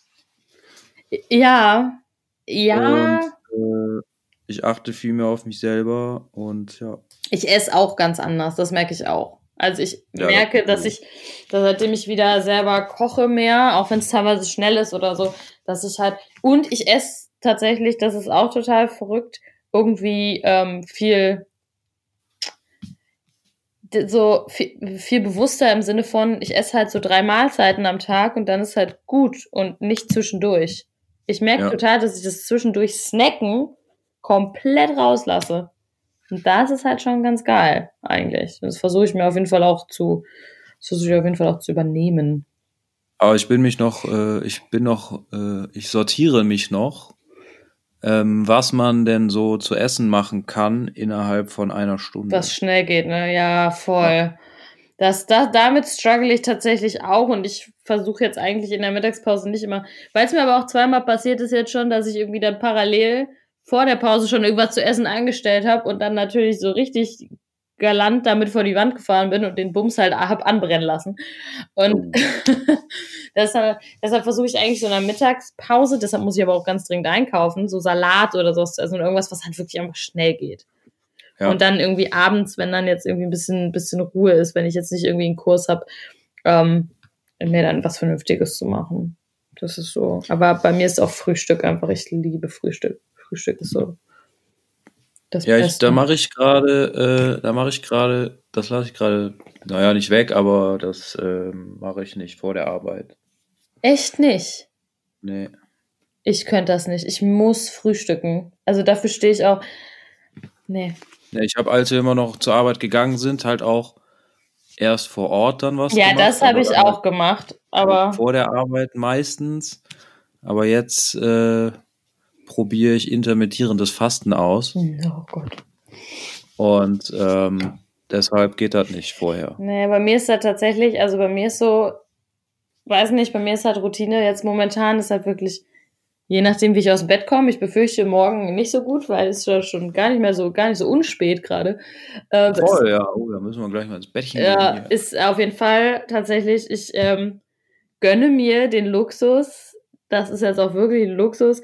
Ja, ja. Und, äh, ich achte viel mehr auf mich selber und ja. Ich esse auch ganz anders, das merke ich auch. Also ich Ja, merke, das- dass ich, dass seitdem ich wieder selber koche mehr, auch wenn es teilweise schnell ist oder so, dass ich halt, und ich esse tatsächlich, das ist auch total verrückt, irgendwie ähm, viel, so viel, viel bewusster im Sinne von, ich esse halt so drei Mahlzeiten am Tag und dann ist halt gut und nicht zwischendurch. Ich merke Ja. total, dass ich das zwischendurch snacken komplett rauslasse. Und das ist halt schon ganz geil, eigentlich. Das versuche ich mir auf jeden Fall auch zu, das versuche ich auf jeden Fall auch zu übernehmen. Aber ich bin mich noch, äh, ich bin noch, äh, ich sortiere mich noch, ähm, was man denn so zu essen machen kann innerhalb von einer Stunde. Was schnell geht, ne? Ja, voll. Das, das, damit struggle ich tatsächlich auch und ich versuche jetzt eigentlich in der Mittagspause nicht immer, weil es mir aber auch zweimal passiert ist jetzt schon, dass ich irgendwie dann parallel vor der Pause schon irgendwas zu essen angestellt habe und dann natürlich so richtig galant damit vor die Wand gefahren bin und den Bums halt hab anbrennen lassen. Und deshalb, deshalb versuche ich eigentlich so in der Mittagspause, deshalb muss ich aber auch ganz dringend einkaufen, so Salat oder so, also irgendwas, was halt wirklich einfach schnell geht. Ja. Und dann irgendwie abends, wenn dann jetzt irgendwie ein bisschen, bisschen Ruhe ist, wenn ich jetzt nicht irgendwie einen Kurs habe, ähm, mir dann was Vernünftiges zu machen. Das ist so. Aber bei mir ist auch Frühstück einfach, ich liebe Frühstück. Frühstück ist so. Das Ja, ich, da mache ich gerade, äh, da mache ich gerade, das lasse ich gerade, naja, nicht weg, aber das ähm, mache ich nicht vor der Arbeit. Echt nicht. Nee. Ich könnte das nicht. Ich muss frühstücken. Also dafür stehe ich auch. Nee. Ja, ich habe, als wir immer noch zur Arbeit gegangen sind, halt auch erst vor Ort dann was Ja, gemacht. das habe ich auch gemacht. Aber Vor der Arbeit meistens. Aber jetzt äh, probiere ich intermittierendes Fasten aus. oh Gott. Und ähm, deshalb geht das nicht vorher. Nee, bei mir ist das tatsächlich, also bei mir ist so, weiß nicht, bei mir ist halt Routine jetzt momentan, ist halt wirklich, je nachdem, wie ich aus dem Bett komme, ich befürchte morgen nicht so gut, weil es ist ja schon gar nicht mehr so, gar nicht so unspät gerade. Äh, Voll, ja. Oh, da müssen wir gleich mal ins Bettchen Ja, gehen. Hier. ist auf jeden Fall tatsächlich, ich ähm, gönne mir den Luxus, das ist jetzt auch wirklich ein Luxus,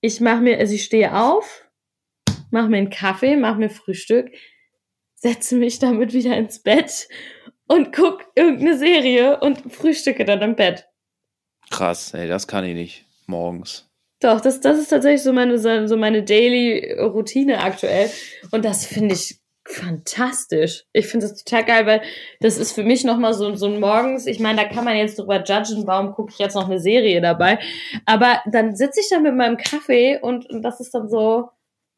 ich mache mir, also ich stehe auf, mache mir einen Kaffee, mache mir Frühstück, setze mich damit wieder ins Bett und guck irgendeine Serie und frühstücke dann im Bett. Krass, ey, das kann ich nicht. Morgens. Doch, das, das ist tatsächlich so meine, so so meine Daily Routine aktuell. Und das finde ich fantastisch. Ich finde das total geil, weil das ist für mich nochmal so, so ein Morgens, ich meine, da kann man jetzt drüber judgen, warum gucke ich jetzt noch eine Serie dabei. Aber dann sitze ich da mit meinem Kaffee und, und das ist dann so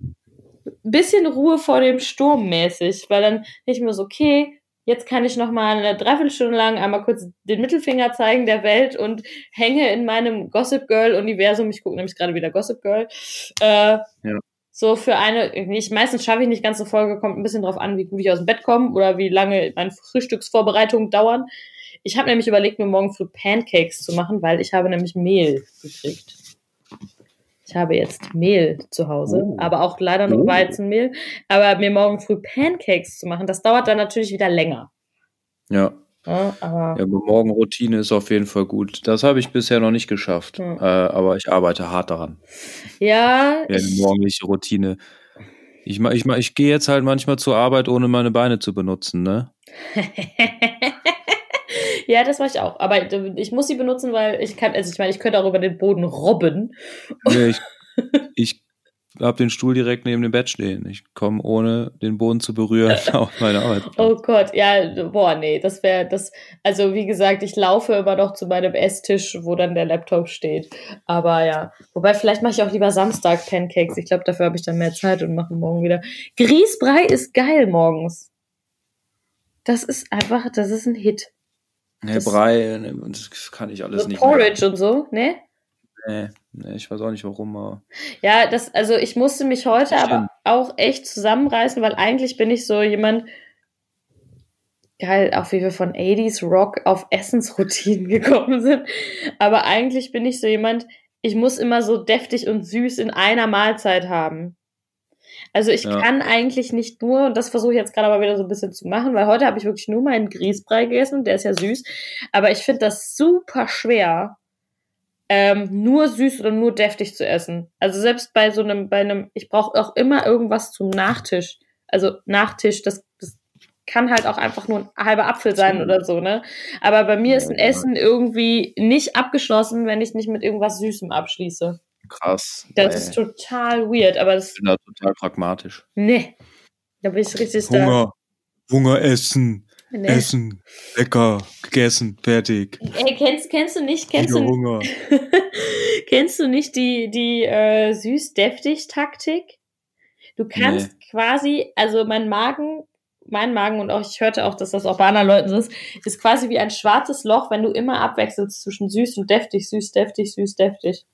ein bisschen Ruhe vor dem Sturm mäßig, weil dann ich mir so, okay, jetzt kann ich noch mal eine Dreiviertelstunde lang einmal kurz den Mittelfinger zeigen der Welt und hänge in meinem Gossip Girl Universum. Ich gucke nämlich gerade wieder Gossip Girl. Äh, ja. So für eine, ich, meistens schaffe ich nicht ganz so Folge, kommt ein bisschen drauf an, wie gut ich aus dem Bett komme oder wie lange meine Frühstücksvorbereitungen dauern. Ich habe nämlich überlegt, mir morgen früh Pancakes zu machen, weil ich habe nämlich Mehl gekriegt. Ich habe jetzt Mehl zu Hause, oh. aber auch leider nur oh. Weizenmehl. Aber mir morgen früh Pancakes zu machen, das dauert dann natürlich wieder länger. Ja. Ja, aber, ja, aber Morgenroutine ist auf jeden Fall gut. Das habe ich bisher noch nicht geschafft, ja. äh, aber ich arbeite hart daran. Ja. ja eine morgendliche Routine. Ich, ich, ich, ich gehe jetzt halt manchmal zur Arbeit, ohne meine Beine zu benutzen, ne? ja, das mache ich auch. Aber ich muss sie benutzen, weil ich kann, also ich meine, ich könnte auch über den Boden robben. Nee, ich, ich habe den Stuhl direkt neben dem Bett stehen. Ich komme ohne den Boden zu berühren auf meine Arbeit. Oh Gott, ja, boah, nee, das wäre das. Also wie gesagt, ich laufe immer noch zu meinem Esstisch, wo dann der Laptop steht. Aber ja, wobei vielleicht mache ich auch lieber Samstag Pancakes. Ich glaube, dafür habe ich dann mehr Zeit und mache morgen wieder. Grießbrei ist geil morgens. Das ist einfach, das ist ein Hit. Nee, Brei, ne, das kann ich alles so nicht. Porridge mehr. und so, ne? Nee, nee, ich weiß auch nicht warum. Aber ja, das, also ich musste mich heute aber auch echt zusammenreißen, weil eigentlich bin ich so jemand, geil, auch wie wir von 80s Rock auf Essensroutinen gekommen sind. Aber eigentlich bin ich so jemand, ich muss immer so deftig und süß in einer Mahlzeit haben. Also ich ja. kann eigentlich nicht nur, und das versuche ich jetzt gerade aber wieder so ein bisschen zu machen, weil heute habe ich wirklich nur meinen Grießbrei gegessen, der ist ja süß. Aber ich finde das super schwer, ähm, nur süß oder nur deftig zu essen. Also selbst bei so einem, bei einem, ich brauche auch immer irgendwas zum Nachtisch. Also Nachtisch, das, das kann halt auch einfach nur ein halber Apfel sein oder so, ne? Aber bei mir ist ein Essen irgendwie nicht abgeschlossen, wenn ich nicht mit irgendwas Süßem abschließe. Krass. Das ist total weird, aber das. Ich bin da total pragmatisch. Nee. Da bin ich richtig Hunger. Da. Hunger essen. Nee. Essen, lecker, gegessen, fertig. Ey, kennst, kennst du nicht, kennst du, Hunger. kennst du nicht die, die äh, süß-deftig-Taktik? Du kannst nee. quasi, also mein Magen, mein Magen und auch ich hörte auch, dass das auch bei anderen Leuten ist, ist quasi wie ein schwarzes Loch, wenn du immer abwechselst zwischen süß und deftig, süß, deftig, süß, deftig.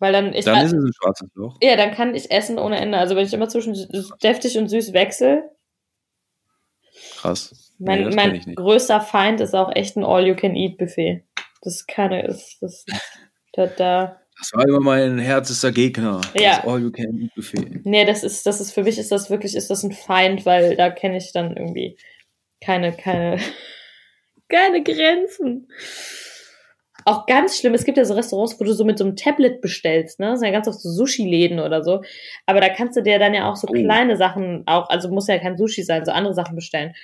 Weil dann ich. Dann ist es ein schwarzes Loch. Ja, dann kann ich essen ohne Ende. Also wenn ich immer zwischen deftig und süß wechsle, Krass. Mein, nee, mein größter Feind ist auch echt ein All-You-Can-Eat-Buffet. Das keine ist. Das, da, da. das war immer mein härtester Gegner. Ja. Das All-You-Can-Eat-Buffet. Nee, das ist, das ist, für mich ist das wirklich, ist das ein Feind, weil da kenne ich dann irgendwie keine, keine, keine Grenzen. Auch ganz schlimm, es gibt ja so Restaurants, wo du so mit so einem Tablet bestellst, ne? Das sind ja ganz oft so Sushi-Läden oder so. Aber da kannst du dir dann ja auch so oh. kleine Sachen auch, also muss ja kein Sushi sein, so andere Sachen bestellen.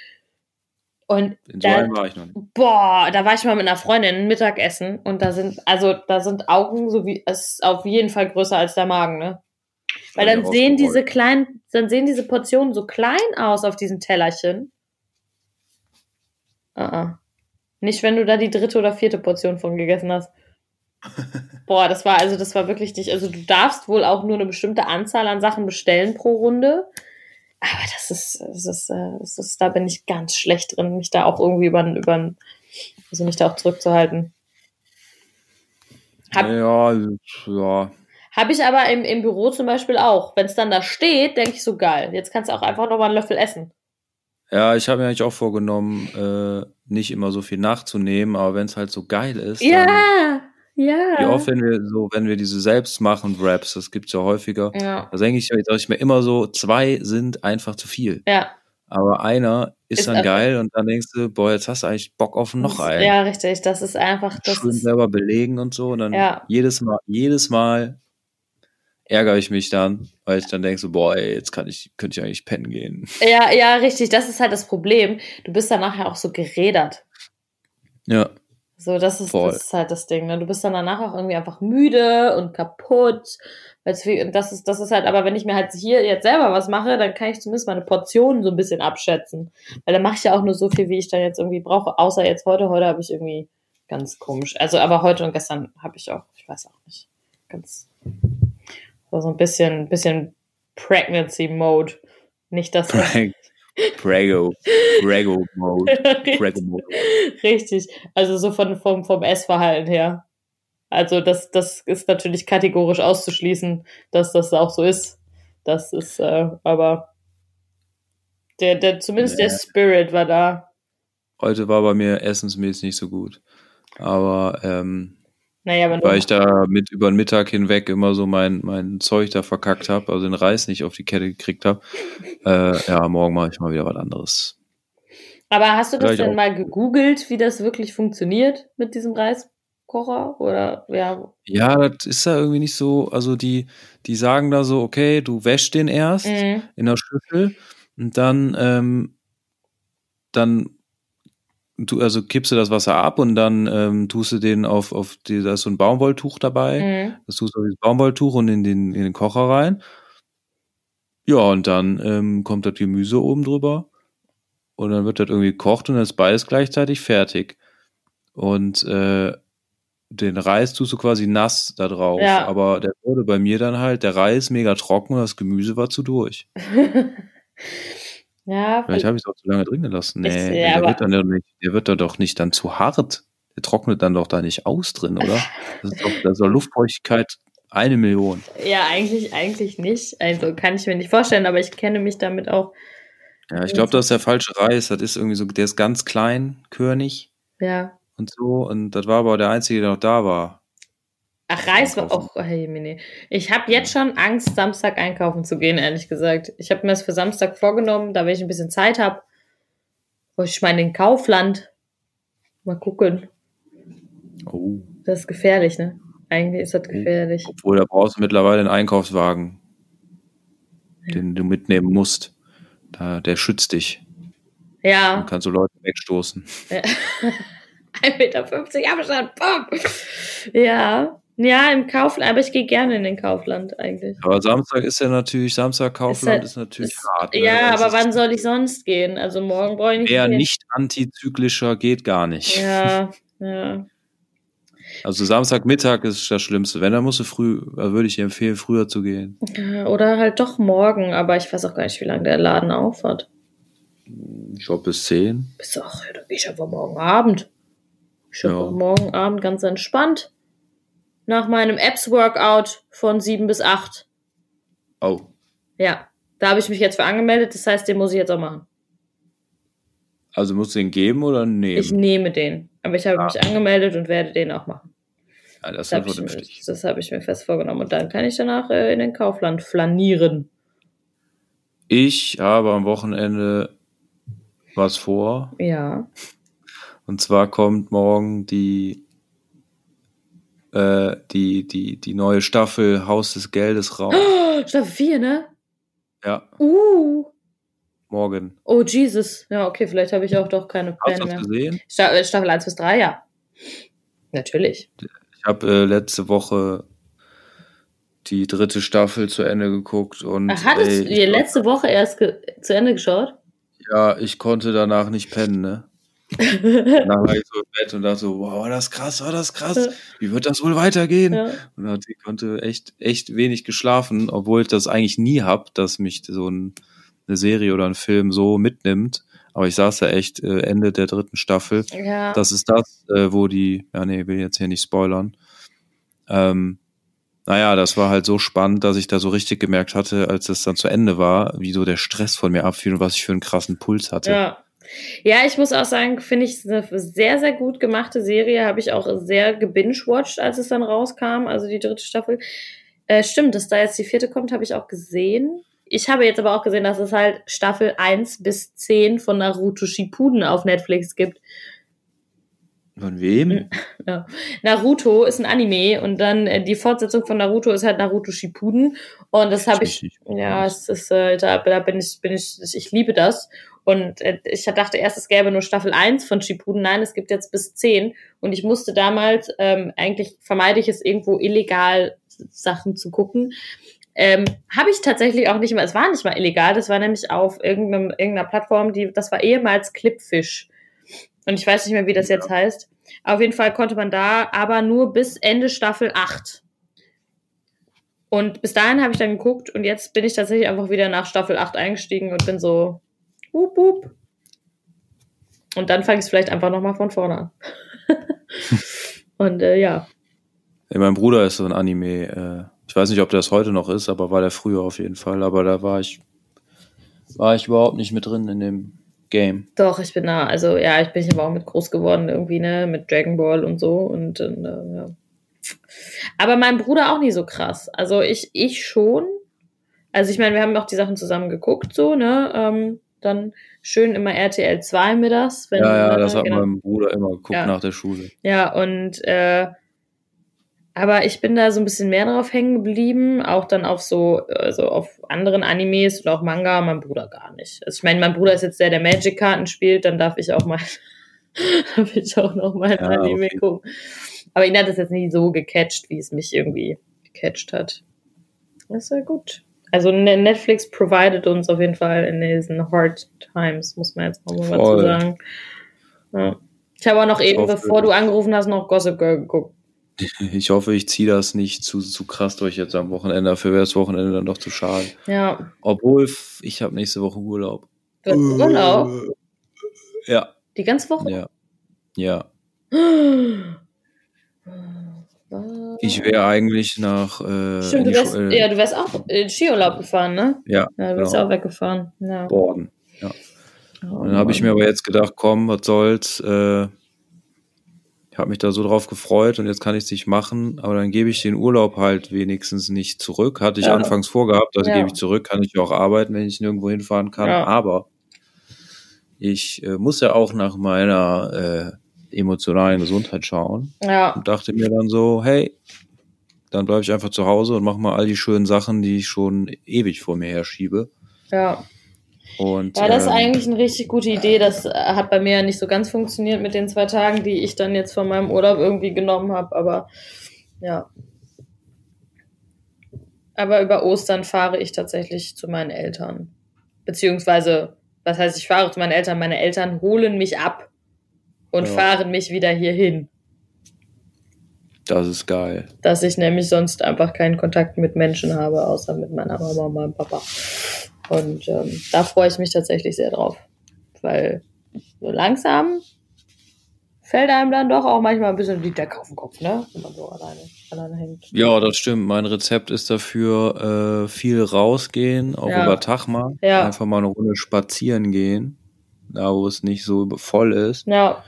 Und In so da, war ich noch nicht. Boah, da war ich mal mit einer Freundin Mittagessen und da sind, also da sind Augen so wie, es ist auf jeden Fall größer als der Magen, ne? Weil dann sehen diese kleinen, dann sehen diese Portionen so klein aus auf diesem Tellerchen. Uh -uh. Nicht, wenn du da die dritte oder vierte Portion von gegessen hast. Boah, das war also, das war wirklich nicht. Also du darfst wohl auch nur eine bestimmte Anzahl an Sachen bestellen pro Runde. Aber das ist, das ist, äh, das ist, da bin ich ganz schlecht drin, mich da auch irgendwie über, über also mich da auch zurückzuhalten. Hab, ja, ja. Habe ich aber im, im Büro zum Beispiel auch. Wenn es dann da steht, denke ich so geil. Jetzt kannst du auch einfach noch mal einen Löffel essen. Ja, ich habe mir eigentlich auch vorgenommen, äh, nicht immer so viel nachzunehmen, aber wenn es halt so geil ist. Ja, ja. Wie oft, wenn wir so, wenn wir diese selbst machen Raps, das gibt's ja häufiger, ja. da denke ich, sag ich mir immer so, zwei sind einfach zu viel. Ja. Aber einer ist, ist dann geil und dann denkst du, boah, jetzt hast du eigentlich Bock auf noch einen. Ja, richtig. Das ist einfach das. Schön selber belegen und so. Und dann ja. jedes Mal, jedes Mal ärgere ich mich dann, weil ich dann denke so, boah, ey, jetzt kann ich, könnte ich eigentlich pennen gehen. Ja, ja, richtig. Das ist halt das Problem. Du bist dann nachher auch so gerädert. Ja. So, das ist, das ist halt das Ding. Ne? Du bist dann danach auch irgendwie einfach müde und kaputt. Das ist, das ist halt, aber wenn ich mir halt hier jetzt selber was mache, dann kann ich zumindest meine Portionen so ein bisschen abschätzen. Weil dann mache ich ja auch nur so viel, wie ich dann jetzt irgendwie brauche. Außer jetzt heute. Heute habe ich irgendwie ganz komisch. Also, aber heute und gestern habe ich auch, ich weiß auch nicht, ganz so ein bisschen, bisschen Pregnancy Mode. Nicht, dass das, Prego. Prego Mode. Prego Mode. Richtig. Also so von, vom, vom Essverhalten her. Also das, das ist natürlich kategorisch auszuschließen, dass das auch so ist. Das ist, äh, aber der, der, zumindest ja. der Spirit war da. Heute war bei mir essensmäßig nicht so gut. Aber ähm, naja, weil ich da mit über den Mittag hinweg immer so mein, mein Zeug da verkackt habe, also den Reis nicht auf die Kette gekriegt habe. Äh, ja, morgen mache ich mal wieder was anderes. Aber hast du das Vielleicht denn auch. mal gegoogelt, wie das wirklich funktioniert mit diesem Reiskocher? Oder ja. Ja, das ist da irgendwie nicht so. Also die, die sagen da so, okay, du wäschst den erst mhm. in der Schüssel und dann, ähm, dann du, also kippst du das Wasser ab und dann ähm, tust du den auf, auf die, da ist so ein Baumwolltuch dabei. Mhm. Das tust du auf das Baumwolltuch und in den, in den Kocher rein. Ja, und dann ähm, kommt das Gemüse oben drüber. Und dann wird das irgendwie gekocht und dann ist beides gleichzeitig fertig. Und äh, den Reis tust du quasi nass da drauf. Ja. Aber der wurde bei mir dann halt, der Reis mega trocken und das Gemüse war zu durch. Ja, Vielleicht habe ich es auch zu lange drin gelassen. Nee, ich, ja, der, wird dann ja nicht, der wird da doch nicht dann zu hart. Der trocknet dann doch da nicht aus drin, oder? Das ist doch, da ist doch Luftfeuchtigkeit eine Million. Ja, eigentlich, eigentlich nicht. Also kann ich mir nicht vorstellen, aber ich kenne mich damit auch. Ja, ich glaube, das ist der falsche Reis. Das ist irgendwie so, der ist ganz klein, körnig. Ja. Und so. Und das war aber der Einzige, der noch da war. Ach, Reis war auch. Oh, hey, nee. Ich habe jetzt schon Angst, Samstag einkaufen zu gehen, ehrlich gesagt. Ich habe mir das für Samstag vorgenommen, da wenn ich ein bisschen Zeit habe. Wollte ich mal in den Kaufland. Mal gucken. Oh. Das ist gefährlich, ne? Eigentlich ist das oh. gefährlich. Obwohl, da brauchst du mittlerweile einen Einkaufswagen, den du mitnehmen musst. Da, der schützt dich. Ja. Dann kannst du Leute wegstoßen. Ja. 1,50 Meter Abstand. Boom. Ja. Ja, im Kaufland, aber ich gehe gerne in den Kaufland eigentlich. Aber Samstag ist ja natürlich, Samstag Kaufland ist, halt, ist natürlich ist, hart. Ne? Ja, das aber wann soll ich sonst gehen? Also morgen brauche ich nicht. Eher nicht antizyklischer geht gar nicht. Ja, ja. Also Samstagmittag ist das Schlimmste. Wenn, dann musst du früh, würde ich dir empfehlen, früher zu gehen. Oder halt doch morgen, aber ich weiß auch gar nicht, wie lange der Laden aufhat. Ich glaube bis 10. Bis auch, ja, dann gehe ich einfach morgen Abend. Ich ja. morgen Abend ganz entspannt nach meinem Apps-Workout von 7 bis 8. Oh. Ja, da habe ich mich jetzt für angemeldet, das heißt, den muss ich jetzt auch machen. Also musst du den geben oder nehmen? Ich nehme den, aber ich habe ah. mich angemeldet und werde den auch machen. Ja, das, das habe ich, das hab ich mir fest vorgenommen und dann kann ich danach äh, in den Kaufland flanieren. Ich habe am Wochenende was vor. Ja. Und zwar kommt morgen die äh, die, die, die neue Staffel Haus des Geldes raus. Oh, Staffel 4, ne? Ja. Uh. Morgen. Oh, Jesus. Ja, okay, vielleicht habe ich auch doch keine Pläne Hast du gesehen? Äh, Staffel 1 bis 3, ja. Natürlich. Ich habe äh, letzte Woche die dritte Staffel zu Ende geguckt und. Ach, hattest ey, du die letzte Woche erst zu Ende geschaut? Ja, ich konnte danach nicht pennen, ne? Dann war ich so im Bett und dachte so, wow, war das krass, war das krass. Wie wird das wohl weitergehen? Ja. Und dann ich konnte echt, echt wenig geschlafen, obwohl ich das eigentlich nie hab, dass mich so ein, eine Serie oder ein Film so mitnimmt. Aber ich saß da echt äh, Ende der dritten Staffel. Ja. Das ist das, äh, wo die, ja nee, will jetzt hier nicht spoilern. Ähm, naja, das war halt so spannend, dass ich da so richtig gemerkt hatte, als es dann zu Ende war, wie so der Stress von mir abfiel und was ich für einen krassen Puls hatte. Ja. Ja, ich muss auch sagen, finde ich eine sehr, sehr gut gemachte Serie. Habe ich auch sehr gebingewatcht, als es dann rauskam, also die dritte Staffel. Äh, stimmt, dass da jetzt die vierte kommt, habe ich auch gesehen. Ich habe jetzt aber auch gesehen, dass es halt Staffel 1 bis 10 von Naruto Shippuden auf Netflix gibt. Von wem? Ja. Naruto ist ein Anime und dann äh, die Fortsetzung von Naruto ist halt Naruto Shippuden und das habe ich, ja, es ist, äh, da, da bin ich, bin ich, ich liebe das und äh, ich dachte erst, es gäbe nur Staffel 1 von Shippuden. Nein, es gibt jetzt bis 10. Und ich musste damals, ähm, eigentlich vermeide ich es irgendwo illegal Sachen zu gucken. Ähm, Habe ich tatsächlich auch nicht mal, es war nicht mal illegal, das war nämlich auf irgendeiner Plattform, die, das war ehemals Clipfish. Und ich weiß nicht mehr, wie das jetzt heißt. Auf jeden Fall konnte man da aber nur bis Ende Staffel 8. Und bis dahin habe ich dann geguckt und jetzt bin ich tatsächlich einfach wieder nach Staffel 8 eingestiegen und bin so, Wup, wup. Und dann fange ich es vielleicht einfach nochmal von vorne an. Und äh, ja. Ja, mein Bruder ist so ein Anime. Äh, ich weiß nicht, ob das heute noch ist, aber war der früher auf jeden Fall. Aber da war ich, war ich überhaupt nicht mit drin in dem Game. Doch, ich bin da, also ja, ich bin aber auch mit groß geworden irgendwie, ne, mit Dragon Ball und so und, und äh, ja. Aber mein Bruder auch nie so krass. Also ich, ich schon. Also ich meine, wir haben auch die Sachen zusammen geguckt, so, ne, ähm, dann schön immer RTL 2 mittags. Wenn, ja, ja, das hat genau. mein Bruder immer geguckt Ja. nach der Schule. Ja, und äh, aber ich bin da so ein bisschen mehr drauf hängen geblieben, auch dann auf so, also auf anderen Animes oder auch Manga, mein Bruder gar nicht. Also ich meine, mein Bruder ist jetzt der, der Magic-Karten spielt, dann darf ich auch mal, darf ich auch noch mal ein Ja, Anime okay. gucken. Aber ihn hat es jetzt nie so gecatcht, wie es mich irgendwie gecatcht hat. Das ist ja gut. Also Ne- Netflix provided uns auf jeden Fall in diesen Hard Times, muss man jetzt auch mal dazu sagen. Ja. Ich habe auch noch eben, hoffe- bevor du angerufen hast, noch Gossip Girl geguckt. Ich hoffe, ich ziehe das nicht zu, zu krass durch jetzt am Wochenende. Dafür wäre das Wochenende dann doch zu schade. Ja, Obwohl, ich habe nächste Woche Urlaub. du hast Urlaub. Ja, Die ganze Woche? ja, ja. Ich wäre eigentlich nach. Äh, Stimmt, du wärst, äh, ja, du wärst auch in Skiurlaub gefahren, ne? ja, Ja, du genau. auch weggefahren. Ja. Borden. Oh, Und dann habe ich mir aber jetzt gedacht, komm, was soll's. Äh, ich habe mich da so drauf gefreut und jetzt kann ich es nicht machen, aber dann gebe ich den Urlaub halt wenigstens nicht zurück. Hatte ich Ja. anfangs vorgehabt, also Ja. gebe ich zurück, kann ich auch arbeiten, wenn ich nirgendwo hinfahren kann. Ja. Aber ich äh, muss ja auch nach meiner äh, emotionalen Gesundheit schauen Ja, und dachte mir dann so, hey, dann bleibe ich einfach zu Hause und mache mal all die schönen Sachen, die ich schon ewig vor mir herschiebe. ja. Und, Ja, das ist ähm, eigentlich eine richtig gute Idee. Das äh, hat bei mir ja nicht so ganz funktioniert mit den zwei Tagen, die ich dann jetzt von meinem Urlaub irgendwie genommen habe. Aber ja. Aber über Ostern fahre ich tatsächlich zu meinen Eltern. Beziehungsweise, was heißt, ich fahre zu meinen Eltern? Meine Eltern holen mich ab und Ja. fahren mich wieder hier hin. das ist geil. Dass ich nämlich sonst einfach keinen Kontakt mit Menschen habe, außer mit meiner Mama und meinem Papa. Und ähm, da freue ich mich tatsächlich sehr drauf. Weil so langsam fällt einem dann doch auch manchmal ein bisschen die Decke auf den Kopf, ne? Wenn man so alleine, alleine hängt. Ja, das stimmt. Mein Rezept ist dafür äh, viel rausgehen, auch Ja. über Tag mal. Ja. Einfach mal eine Runde spazieren gehen, da wo es nicht so voll ist. Ja,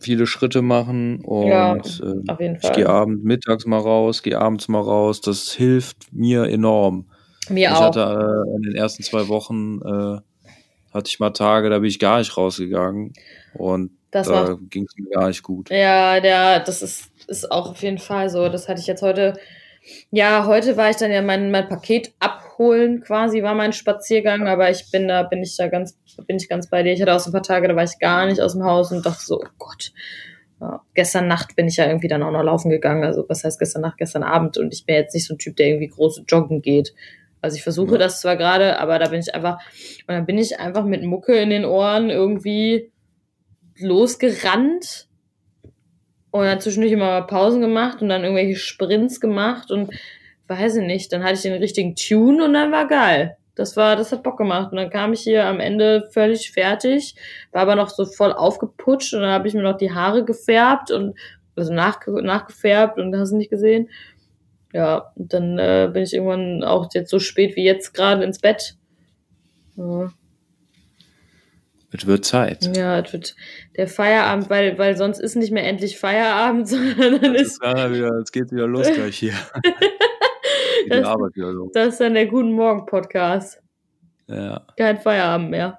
Viele Schritte machen und Ja, äh, ich gehe abends mittags mal raus, gehe abends mal raus. Das hilft mir enorm. Mir ich auch. hatte äh, in den ersten zwei Wochen äh, hatte ich mal Tage, da bin ich gar nicht rausgegangen und Das da ging es mir gar nicht gut. Ja, der, das ist, ist auch auf jeden Fall so. Das hatte ich jetzt heute. Ja, heute war ich dann ja mein, mein Paket abholen, quasi war mein Spaziergang, aber ich bin da, bin ich da ganz, bin ich ganz bei dir. Ich hatte auch so ein paar Tage, da war ich gar nicht aus dem Haus und dachte so, oh Gott. Ja, gestern Nacht bin ich ja irgendwie dann auch noch laufen gegangen. Also, was heißt gestern Nacht, gestern Abend? Und ich bin jetzt nicht so ein Typ, der irgendwie groß joggen geht. Also, ich versuche Ja. das zwar gerade, aber da bin ich einfach, und dann bin ich einfach mit Mucke in den Ohren irgendwie losgerannt und dann zwischendurch immer Pausen gemacht und dann irgendwelche Sprints gemacht und weiß ich nicht, dann hatte ich den richtigen Tune und dann war geil. Das war, das hat Bock gemacht. Und dann kam ich hier am Ende völlig fertig, war aber noch so voll aufgeputscht und dann habe ich mir noch die Haare gefärbt und also nachge nachgefärbt und hast du nicht gesehen. Ja, dann äh, bin ich irgendwann auch jetzt so spät wie jetzt gerade ins Bett. Ja. Es wird Zeit. Ja, es wird der Feierabend, weil, weil sonst ist nicht mehr endlich Feierabend, sondern dann Es ist, ist wieder, es geht wieder los gleich hier. Geht die das, Arbeit wieder los. das ist dann der Guten Morgen Podcast. Ja. Kein Feierabend mehr.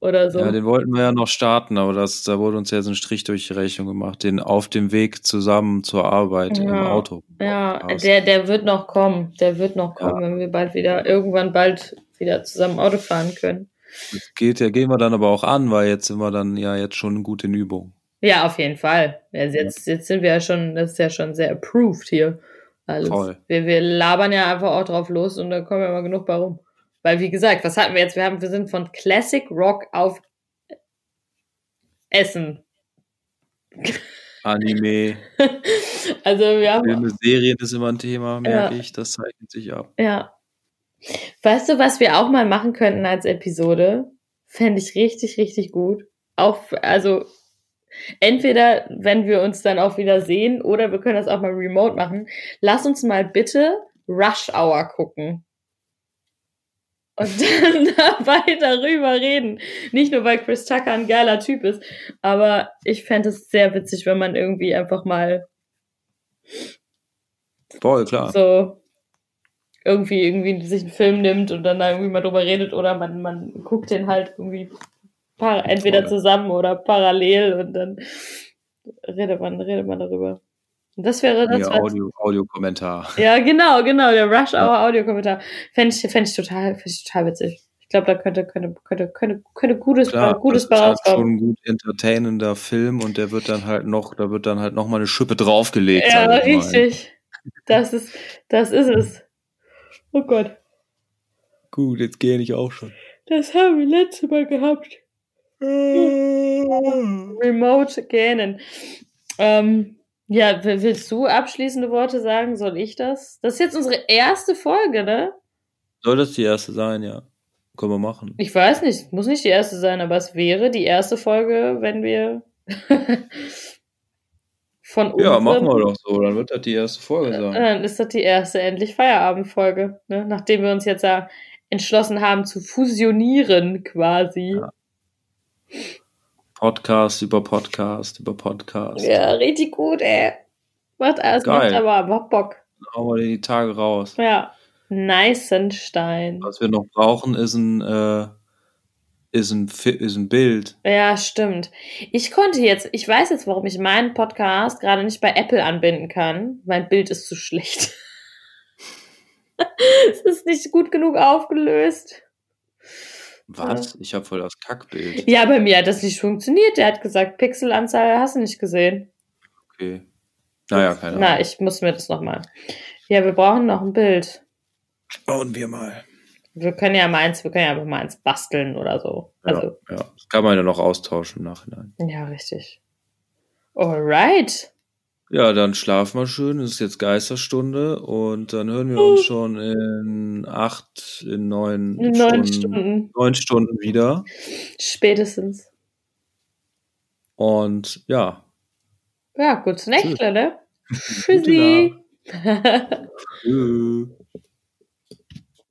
Oder so. ja, den wollten wir ja noch starten, aber das, da wurde uns jetzt ein Strich durch die Rechnung gemacht, den auf dem Weg zusammen zur Arbeit im Ja. Auto. ja, der, der wird noch kommen. Der wird noch kommen, Ja. wenn wir bald wieder, irgendwann bald wieder zusammen Auto fahren können. Das geht ja, gehen wir dann aber auch an, weil jetzt sind wir dann ja jetzt schon gut in Übung. Ja, auf jeden Fall. Ja, jetzt, jetzt sind wir ja schon, das ist ja schon sehr approved hier. Alles. Voll. Wir, wir labern ja einfach auch drauf los und da kommen ja immer genug bei rum. Weil, wie gesagt, was hatten wir jetzt? Wir, haben, wir sind von Classic Rock auf Essen. Anime, also wir haben. Filme, Serien ist immer ein Thema, merke Ja. ich. Das zeichnet sich ab. Ja. Weißt du, was wir auch mal machen könnten als Episode? Fände ich richtig, richtig gut. Auch, also, entweder, wenn wir uns dann auch wieder sehen, oder wir können das auch mal remote machen. Lass uns mal bitte Rush Hour gucken. Und dann dabei darüber reden. Nicht nur, weil Chris Tucker ein geiler Typ ist, aber ich fände es sehr witzig, wenn man irgendwie einfach mal Voll, klar. so irgendwie, irgendwie sich einen Film nimmt und dann da irgendwie mal drüber redet oder man, man guckt den halt irgendwie par entweder Voll. zusammen oder parallel und dann redet man, redet man darüber. Und das wäre das, Ja, Audio, Audiokommentar. ja, genau, genau, der Rush Hour Audiokommentar. Fände ich, fänd ich total, fänd ich total witzig. Ich glaube, da könnte, könnte, könnte, könnte, könnte gutes, Klar, gutes das ist halt schon ein gut entertainender Film und der wird dann halt noch, da wird dann halt noch mal eine Schippe draufgelegt. Ja, richtig. Das ist, das ist es. Oh Gott. Gut, jetzt gehe ich auch schon. Das haben wir letztes Mal gehabt. Remote gähnen. Ähm, ja, willst du abschließende Worte sagen? Soll ich das? Das ist jetzt unsere erste Folge, ne? Soll das die erste sein, ja? Können wir machen. Ich weiß nicht, muss nicht die erste sein, aber es wäre die erste Folge, wenn wir von uns. Ja, machen wir doch so. Dann wird das die erste Folge sein. Dann ist das die erste endlich Feierabendfolge, ne? Nachdem wir uns jetzt ja entschlossen haben zu fusionieren, quasi. Ja. Podcast über Podcast über Podcast. Ja, richtig gut, ey. Macht alles, Geil. macht aber, macht Bock. Dann hauen wir die Tage raus. Ja. Neisenstein. Was wir noch brauchen, ist ein, äh, ist ein, ist ein Bild. Ja, stimmt. Ich konnte jetzt, ich weiß jetzt, warum ich meinen Podcast gerade nicht bei Apple anbinden kann. Mein Bild ist zu schlecht. es ist nicht gut genug aufgelöst. Was? Ich habe voll das Kackbild. Ja, bei mir hat das nicht funktioniert. Der hat gesagt, Pixelanzahl hast du nicht gesehen. Okay. Naja, keine Na, Ahnung. ich muss mir das nochmal. Ja, wir brauchen noch ein Bild. Bauen wir mal. Wir können ja mal eins, wir können ja einfach mal eins basteln oder so. Ja, Also, ja. Das kann man ja noch austauschen im Nachhinein. ja, richtig. Alright. Ja, dann schlaf mal schön. Es ist jetzt Geisterstunde und dann hören wir uns schon in acht, in neun, In neun Stunden. neun Stunden wieder. Spätestens. Und ja, Ja, gute Nächte, ne? Tschüssi. tschüss.